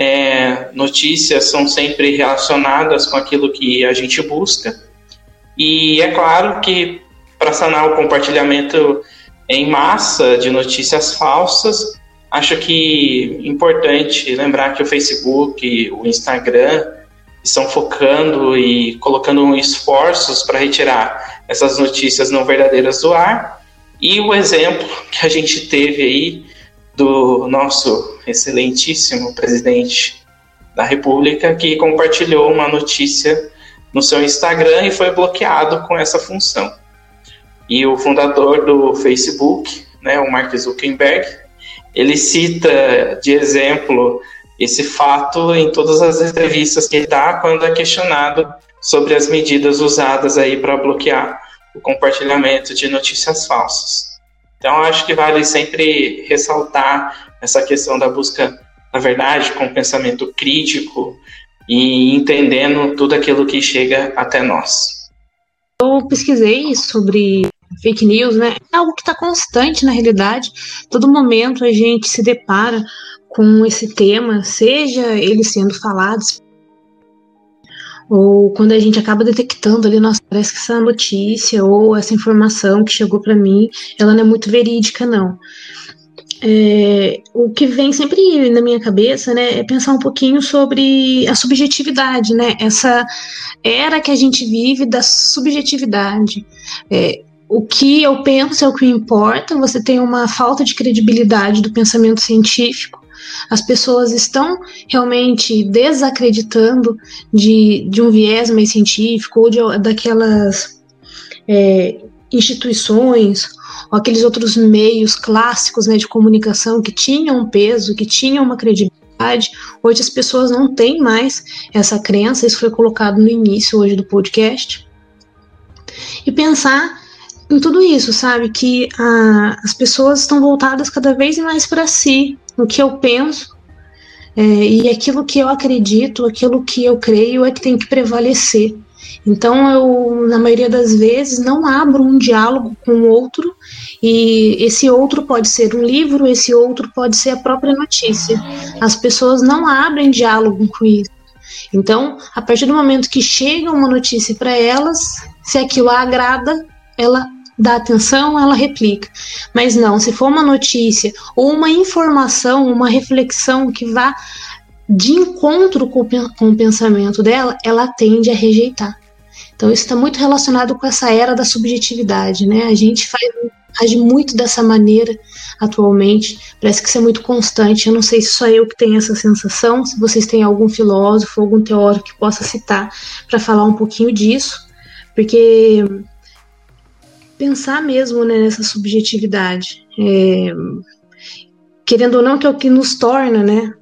é, notícias são sempre relacionadas com aquilo que a gente busca. E é claro que para sanar o compartilhamento em massa de notícias falsas, acho que é importante lembrar que o Facebook, o Instagram estão focando e colocando esforços para retirar essas notícias não verdadeiras do ar. E o exemplo que a gente teve aí do nosso excelentíssimo presidente da República, que compartilhou uma notícia no seu Instagram e foi bloqueado com essa função. e o fundador do Facebook, né, o Mark Zuckerberg, ele cita de exemplo esse fato em todas as entrevistas que dá quando é questionado sobre as medidas usadas aí para bloquear o compartilhamento de notícias falsas. Então, acho que vale sempre ressaltar essa questão da busca da verdade com pensamento crítico e entendendo tudo aquilo que chega até nós. Eu pesquisei sobre fake news, né? É algo que está constante na realidade. Todo momento a gente se depara com esse tema, seja ele sendo falado, ou quando a gente acaba detectando ali, nossa, parece que essa notícia ou essa informação que chegou para mim, ela não é muito verídica, não. É, o que vem sempre na minha cabeça, né, é pensar um pouquinho sobre a subjetividade, né, essa era que a gente vive da subjetividade. É, o que eu penso é o que importa, você tem uma falta de credibilidade do pensamento científico, as pessoas estão realmente desacreditando de, de um viés mais científico ou de, daquelas é, instituições ou aqueles outros meios clássicos né, de comunicação que tinham peso, que tinham uma credibilidade. Hoje as pessoas não têm mais essa crença, isso foi colocado no início hoje do podcast. E pensar em tudo isso, sabe? Que a, as pessoas estão voltadas cada vez mais para si, no que eu penso, é, e aquilo que eu acredito, aquilo que eu creio é que tem que prevalecer. Então, eu, na maioria das vezes, não abro um diálogo com o outro, e esse outro pode ser um livro, esse outro pode ser a própria notícia. As pessoas não abrem diálogo com isso. Então, a partir do momento que chega uma notícia para elas, se aquilo a agrada, ela dá atenção, ela replica. Mas não, se for uma notícia ou uma informação, uma reflexão que vá de encontro com, o pensamento dela, ela tende a rejeitar. Então isso está muito relacionado com essa era da subjetividade, né? A gente faz age muito dessa maneira atualmente. Parece que isso é muito constante. Eu não sei se só eu que tenho essa sensação, se vocês têm algum filósofo, algum teórico que possa citar para falar um pouquinho disso, porque pensar mesmo né, nessa subjetividade. É, querendo ou não, que é o que nos torna, né?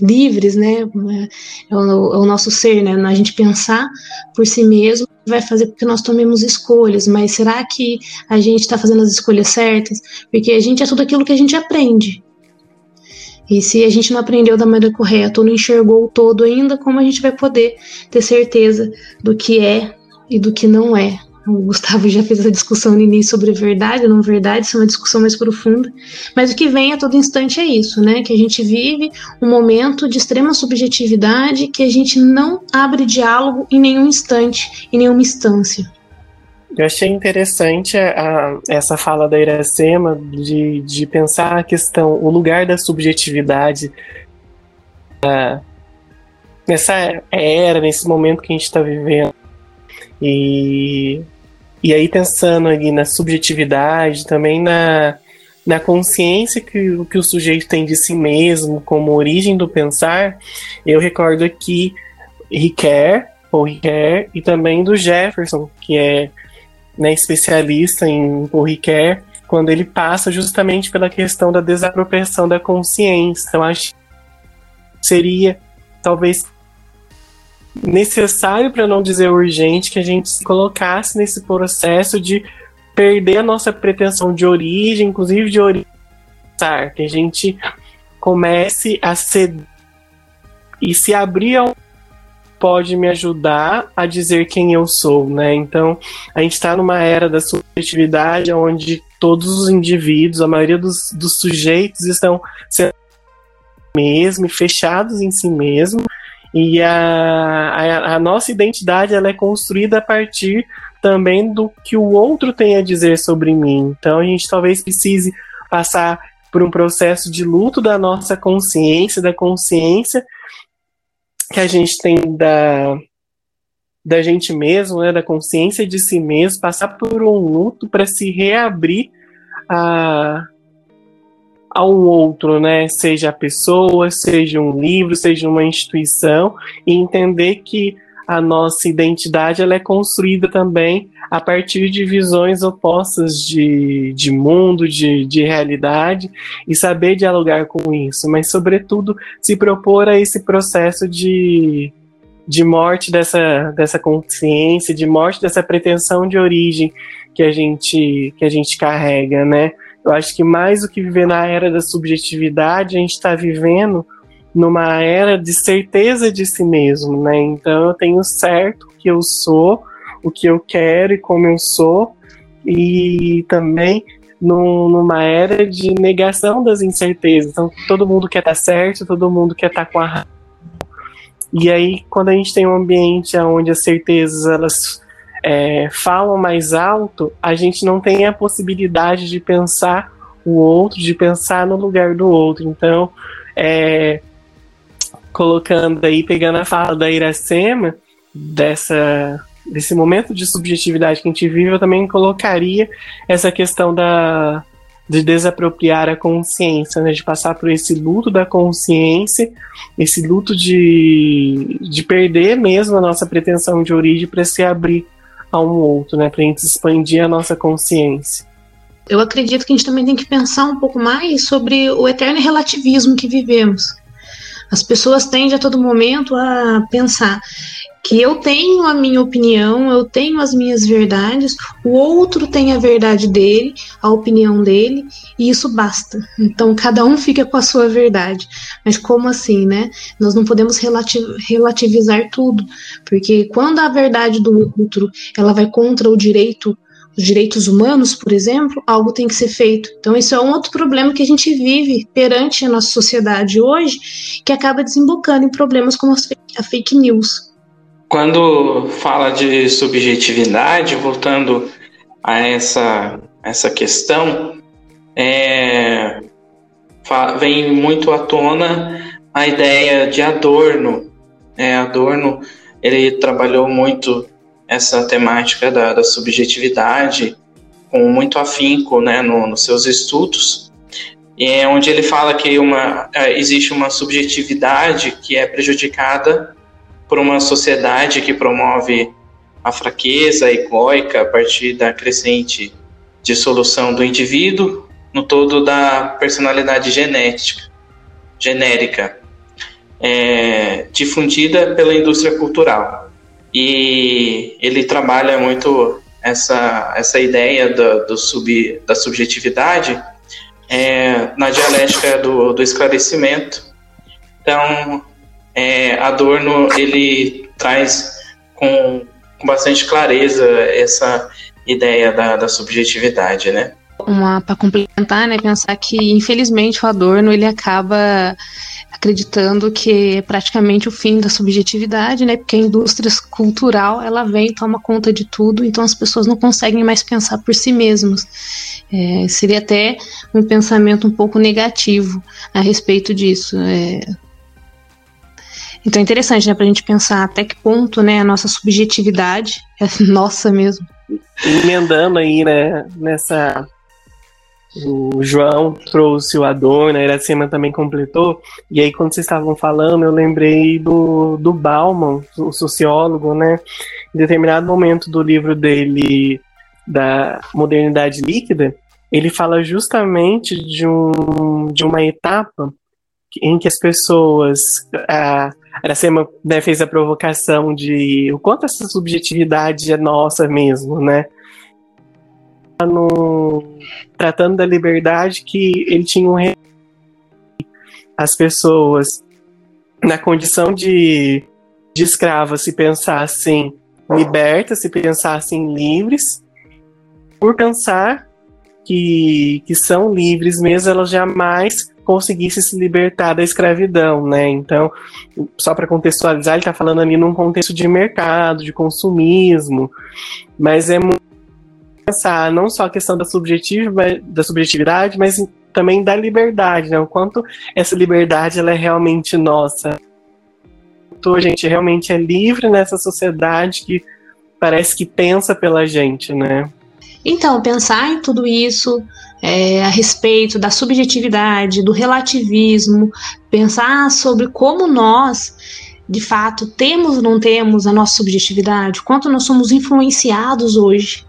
livres, né? É o, é o, nosso ser, né? A gente pensar por si mesmo vai fazer com que nós tomemos escolhas, mas será que a gente está fazendo as escolhas certas? Porque a gente é tudo aquilo que a gente aprende. E se a gente não aprendeu da maneira correta ou não enxergou o todo ainda, como a gente vai poder ter certeza do que é e do que não é? O Gustavo já fez essa discussão no início sobre verdade ou não verdade, isso é uma discussão mais profunda. Mas o que vem a todo instante é isso, né? Que a gente vive um momento de extrema subjetividade que a gente não abre diálogo em nenhum instante, em nenhuma instância. Eu achei interessante a, essa fala da Iracema de, de pensar a questão, o lugar da subjetividade uh, nessa era, nesse momento que a gente está vivendo. E e aí pensando ali na subjetividade, também na, na consciência que, que o sujeito tem de si mesmo como origem do pensar, eu recordo aqui Riquet, Paul Ricoeur, e também do Jefferson, que é né, especialista em Paul Ricoeur, quando ele passa justamente pela questão da desapropriação da consciência. Então, acho que seria talvez necessário, para não dizer urgente, que a gente se colocasse nesse processo de perder a nossa pretensão de origem, inclusive de origem, que a gente comece a ser e se abrir ao pode me ajudar a dizer quem eu sou, né? Então, a gente está numa era da subjetividade onde todos os indivíduos, a maioria dos, dos sujeitos estão sendo mesmo fechados em si mesmo e a, a, a, nossa identidade ela é construída a partir também do que o outro tem a dizer sobre mim. Então a gente talvez precise passar por um processo de luto da nossa consciência, da consciência que a gente tem da, da gente mesmo, né, da consciência de si mesmo, passar por um luto para se reabrir a, a um outro, né? Seja a pessoa, seja um livro, seja uma instituição, e entender que a nossa identidade ela é construída também a partir de visões opostas de, de mundo, de, de realidade, e saber dialogar com isso, mas, sobretudo, se propor a esse processo de, de morte dessa, dessa consciência, de morte dessa pretensão de origem que a gente, que a gente carrega, né? Eu acho que mais do que viver na era da subjetividade, a gente está vivendo numa era de certeza de si mesmo, né? Então eu tenho certo que eu sou, o que eu quero e como eu sou, e também num, numa era de negação das incertezas. Então todo mundo quer estar tá certo, todo mundo quer estar tá com a e aí, quando a gente tem um ambiente onde as certezas elas é, falam mais alto, a gente não tem a possibilidade de pensar o outro, de pensar no lugar do outro. Então, é, colocando aí, pegando a fala da Iracema, dessa, desse momento de subjetividade que a gente vive, eu também colocaria essa questão da, de desapropriar a consciência, né, de passar por esse luto da consciência, esse luto de, de perder mesmo a nossa pretensão de origem para se abrir a um outro, né, para a gente expandir a nossa consciência. Eu acredito que a gente também tem que pensar um pouco mais sobre o eterno relativismo que vivemos. As pessoas tendem a todo momento a pensar que eu tenho a minha opinião, eu tenho as minhas verdades, o outro tem a verdade dele, a opinião dele, e isso basta. Então cada um fica com a sua verdade. Mas como assim, né? Nós não podemos relativizar tudo, porque quando a verdade do outro ela vai contra o direito os direitos humanos, por exemplo, algo tem que ser feito. Então, isso é um outro problema que a gente vive perante a nossa sociedade hoje, que acaba desembocando em problemas como a fake news. Quando fala de subjetividade, voltando a essa, essa questão, é, vem muito à tona a ideia de Adorno. É, Adorno ele trabalhou muito essa temática da, da subjetividade com muito afinco né, no, nos seus estudos, é onde ele fala que uma, é, existe uma subjetividade que é prejudicada por uma sociedade que promove a fraqueza egoica a partir da crescente dissolução do indivíduo no todo da personalidade genética, genérica, é, difundida pela indústria cultural e ele trabalha muito essa, essa ideia do, do sub, da subjetividade é, na dialética do, do esclarecimento. Então, é, Adorno ele traz com, com bastante clareza essa ideia da, da subjetividade, né? Uma para complementar, né, pensar que infelizmente o Adorno ele acaba acreditando que é praticamente o fim da subjetividade, né? Porque a indústria cultural ela vem toma conta de tudo, então as pessoas não conseguem mais pensar por si mesmas. É, seria até um pensamento um pouco negativo a respeito disso. É, então é interessante, né, para a gente pensar até que ponto, né, a nossa subjetividade é (laughs) nossa mesmo. Emendando aí, né, nessa o João trouxe o Adorno, a Iracema também completou. E aí, quando vocês estavam falando, eu lembrei do, do Bauman, o sociólogo, né? Em determinado momento do livro dele, da Modernidade Líquida, ele fala justamente de, um, de uma etapa em que as pessoas. A Iracema né, fez a provocação de o quanto essa subjetividade é nossa mesmo, né? no, tratando da liberdade que ele tinha um as pessoas na condição de, de escrava se pensassem libertas, se pensassem livres, por pensar que, que são livres mesmo, elas jamais conseguissem se libertar da escravidão, né? Então, só para contextualizar, ele está falando ali num contexto de mercado, de consumismo, mas é muito pensar não só a questão da, da subjetividade, mas também da liberdade, né? O quanto essa liberdade ela é realmente nossa. Então, a gente realmente é livre nessa sociedade que parece que pensa pela gente, né? Então, pensar em tudo isso é, a respeito da subjetividade, do relativismo, pensar sobre como nós de fato temos ou não temos a nossa subjetividade, quanto nós somos influenciados hoje,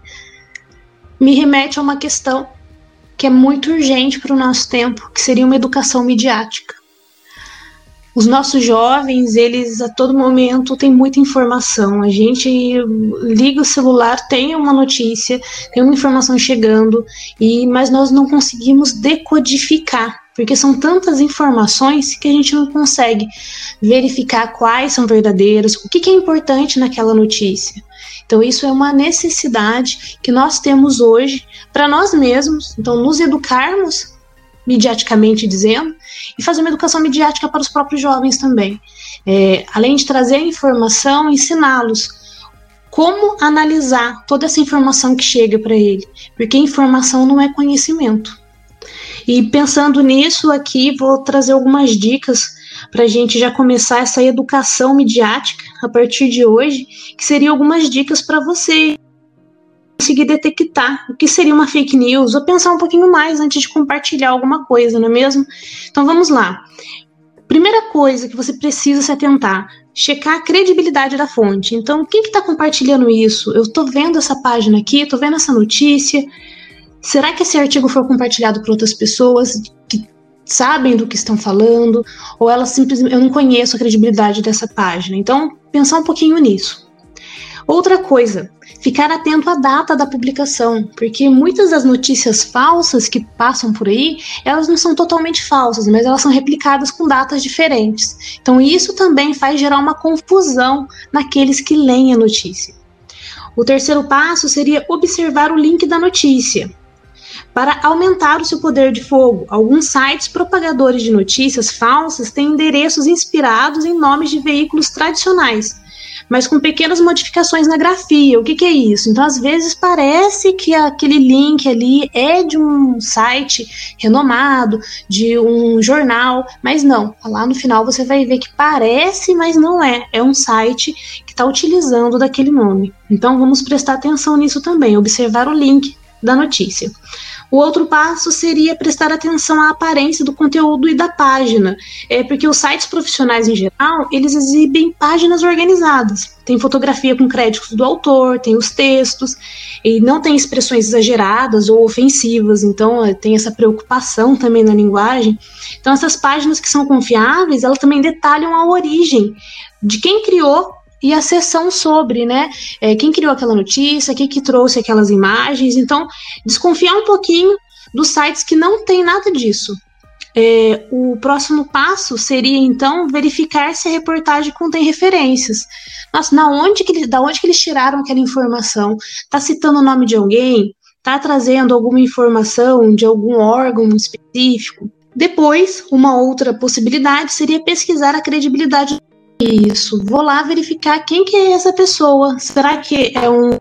me remete a uma questão que é muito urgente para o nosso tempo, que seria uma educação midiática. Os nossos jovens, eles a todo momento têm muita informação. A gente liga o celular, tem uma notícia, tem uma informação chegando, e mas nós não conseguimos decodificar, porque são tantas informações que a gente não consegue verificar quais são verdadeiras, o que, que é importante naquela notícia. Então, isso é uma necessidade que nós temos hoje para nós mesmos, então, nos educarmos midiaticamente dizendo, e fazer uma educação midiática para os próprios jovens também. É, além de trazer a informação, ensiná-los como analisar toda essa informação que chega para ele, porque informação não é conhecimento. E pensando nisso aqui, vou trazer algumas dicas para a gente já começar essa educação midiática a partir de hoje, que seriam algumas dicas para você conseguir detectar o que seria uma fake news ou pensar um pouquinho mais antes de compartilhar alguma coisa, não é mesmo? Então vamos lá. Primeira coisa que você precisa se atentar, checar a credibilidade da fonte. Então, quem que está compartilhando isso? Eu estou vendo essa página aqui, estou vendo essa notícia. Será que esse artigo foi compartilhado por outras pessoas que sabem do que estão falando? Ou ela simplesmente. Eu não conheço a credibilidade dessa página. Então, pensar um pouquinho nisso. Outra coisa, ficar atento à data da publicação, porque muitas das notícias falsas que passam por aí, elas não são totalmente falsas, mas elas são replicadas com datas diferentes. Então isso também faz gerar uma confusão naqueles que leem a notícia. O terceiro passo seria observar o link da notícia. Para aumentar o seu poder de fogo, alguns sites propagadores de notícias falsas têm endereços inspirados em nomes de veículos tradicionais, mas com pequenas modificações na grafia. O que, que é isso? Então, às vezes, parece que aquele link ali é de um site renomado, de um jornal, mas não. Lá no final você vai ver que parece, mas não é. É um site que está utilizando daquele nome. Então, vamos prestar atenção nisso também, observar o link da notícia. O outro passo seria prestar atenção à aparência do conteúdo e da página, é porque os sites profissionais em geral eles exibem páginas organizadas. Tem fotografia com créditos do autor, tem os textos e não tem expressões exageradas ou ofensivas. Então é, tem essa preocupação também na linguagem. Então essas páginas que são confiáveis, elas também detalham a origem de quem criou e a sessão sobre, né? É, quem criou aquela notícia, quem que trouxe aquelas imagens. Então, desconfiar um pouquinho dos sites que não tem nada disso. É, o próximo passo seria então verificar se a reportagem contém referências. Nossa, na onde que, da onde que eles tiraram aquela informação? Está citando o nome de alguém? Está trazendo alguma informação de algum órgão específico? Depois, uma outra possibilidade seria pesquisar a credibilidade isso, vou lá verificar quem que é essa pessoa. Será que é um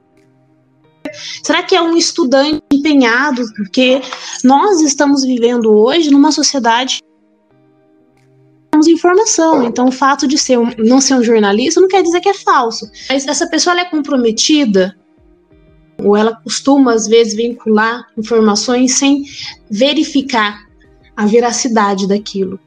Será que é um estudante empenhado? Porque nós estamos vivendo hoje numa sociedade temos informação. Então, o fato de ser um, não ser um jornalista não quer dizer que é falso. Mas essa pessoa é comprometida ou ela costuma às vezes vincular informações sem verificar a veracidade daquilo.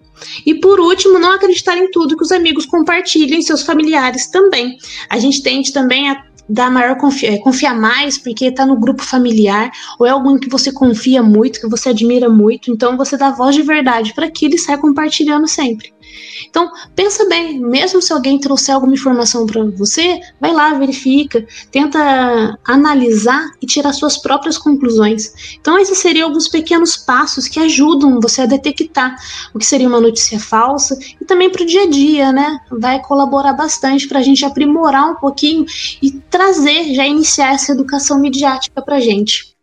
E por último, não acreditar em tudo que os amigos compartilham e seus familiares também. A gente tende também a dar maior confiar, é, confiar mais porque está no grupo familiar ou é alguém que você confia muito, que você admira muito, então você dá voz de verdade para que ele saia compartilhando sempre. Então, pensa bem, mesmo se alguém trouxer alguma informação para você, vai lá, verifica, tenta analisar e tirar suas próprias conclusões. Então, esses seriam alguns pequenos passos que ajudam você a detectar o que seria uma notícia falsa e também para o dia a dia, né? Vai colaborar bastante para a gente aprimorar um pouquinho e trazer, já iniciar essa educação midiática para a gente.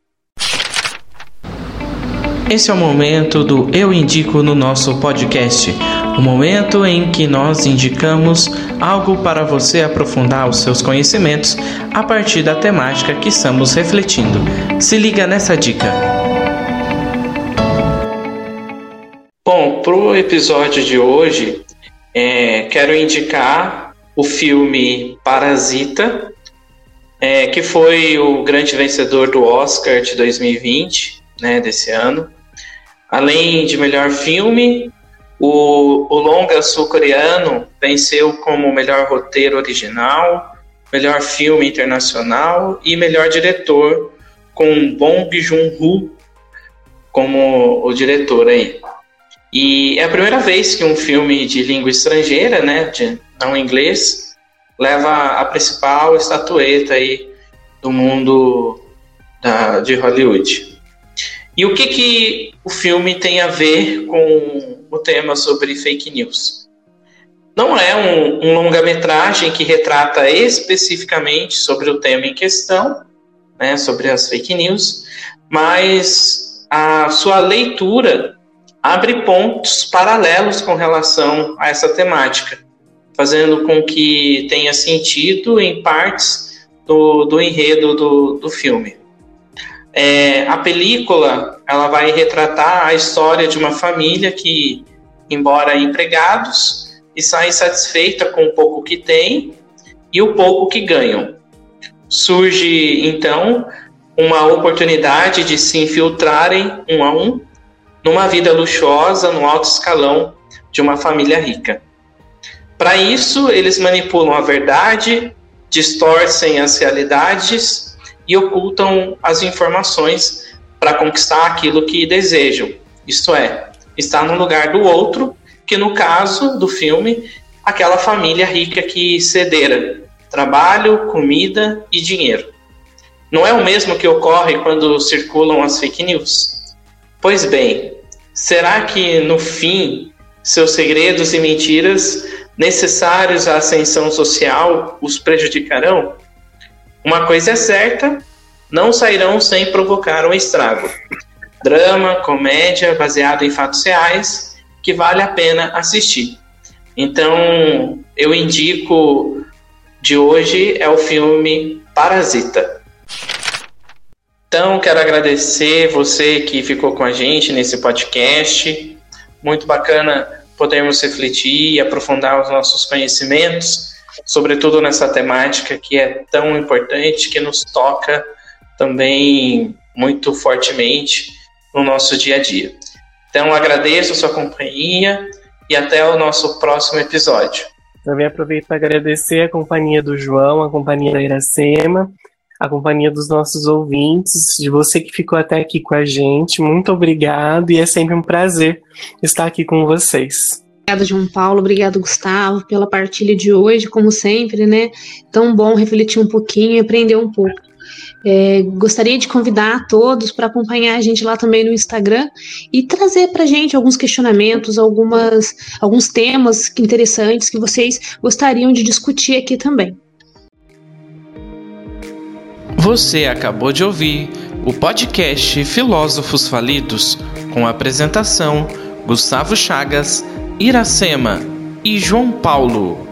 Esse é o momento do Eu Indico no nosso podcast o momento em que nós indicamos algo para você aprofundar os seus conhecimentos a partir da temática que estamos refletindo. Se liga nessa dica. Bom, para o episódio de hoje, é, quero indicar o filme Parasita, é, que foi o grande vencedor do Oscar de 2020, né, desse ano. Além de melhor filme, O, o longa sul-coreano venceu como melhor roteiro original, melhor filme internacional e melhor diretor com Bong Joon-ho como o diretor aí. E é a primeira vez que um filme de língua estrangeira, né, de não inglês, leva a principal estatueta aí do mundo da, de Hollywood. E o que, que o filme tem a ver com o tema sobre fake news? Não é um, um longa-metragem que retrata especificamente sobre o tema em questão, né, sobre as fake news, mas a sua leitura abre pontos paralelos com relação a essa temática, fazendo com que tenha sentido em partes do, do enredo do, do filme. É, a película ela vai retratar a história de uma família que, embora empregados, e sai satisfeita com o pouco que tem e o pouco que ganham. Surge então uma oportunidade de se infiltrarem um a um numa vida luxuosa no alto escalão de uma família rica. Para isso, eles manipulam a verdade, distorcem as realidades e ocultam as informações para conquistar aquilo que desejam. Isto é, estar no lugar do outro, que no caso do filme, aquela família rica que cedera trabalho, comida e dinheiro. Não é o mesmo que ocorre quando circulam as fake news? Pois bem, será que no fim seus segredos e mentiras necessários à ascensão social os prejudicarão? Uma coisa é certa, não sairão sem provocar um estrago. Drama, comédia baseado em fatos reais que vale a pena assistir. Então, eu indico de hoje é o filme Parasita. Então, quero agradecer você que ficou com a gente nesse podcast. Muito bacana podermos refletir e aprofundar os nossos conhecimentos, sobretudo nessa temática que é tão importante, que nos toca também muito fortemente no nosso dia a dia. Então, agradeço a sua companhia e até o nosso próximo episódio. Também aproveito para agradecer a companhia do João, a companhia da Iracema a companhia dos nossos ouvintes, de você que ficou até aqui com a gente. Muito obrigado e é sempre um prazer estar aqui com vocês. Obrigada, João Paulo. Obrigado, Gustavo, pela partilha de hoje, como sempre, né? Tão bom refletir um pouquinho e aprender um pouco. É, gostaria de convidar todos para acompanhar a gente lá também no Instagram e trazer para a gente alguns questionamentos, algumas, alguns temas interessantes que vocês gostariam de discutir aqui também. Você acabou de ouvir o podcast Filósofos Falidos, com a apresentação Gustavo Chagas, Iracema e João Paulo.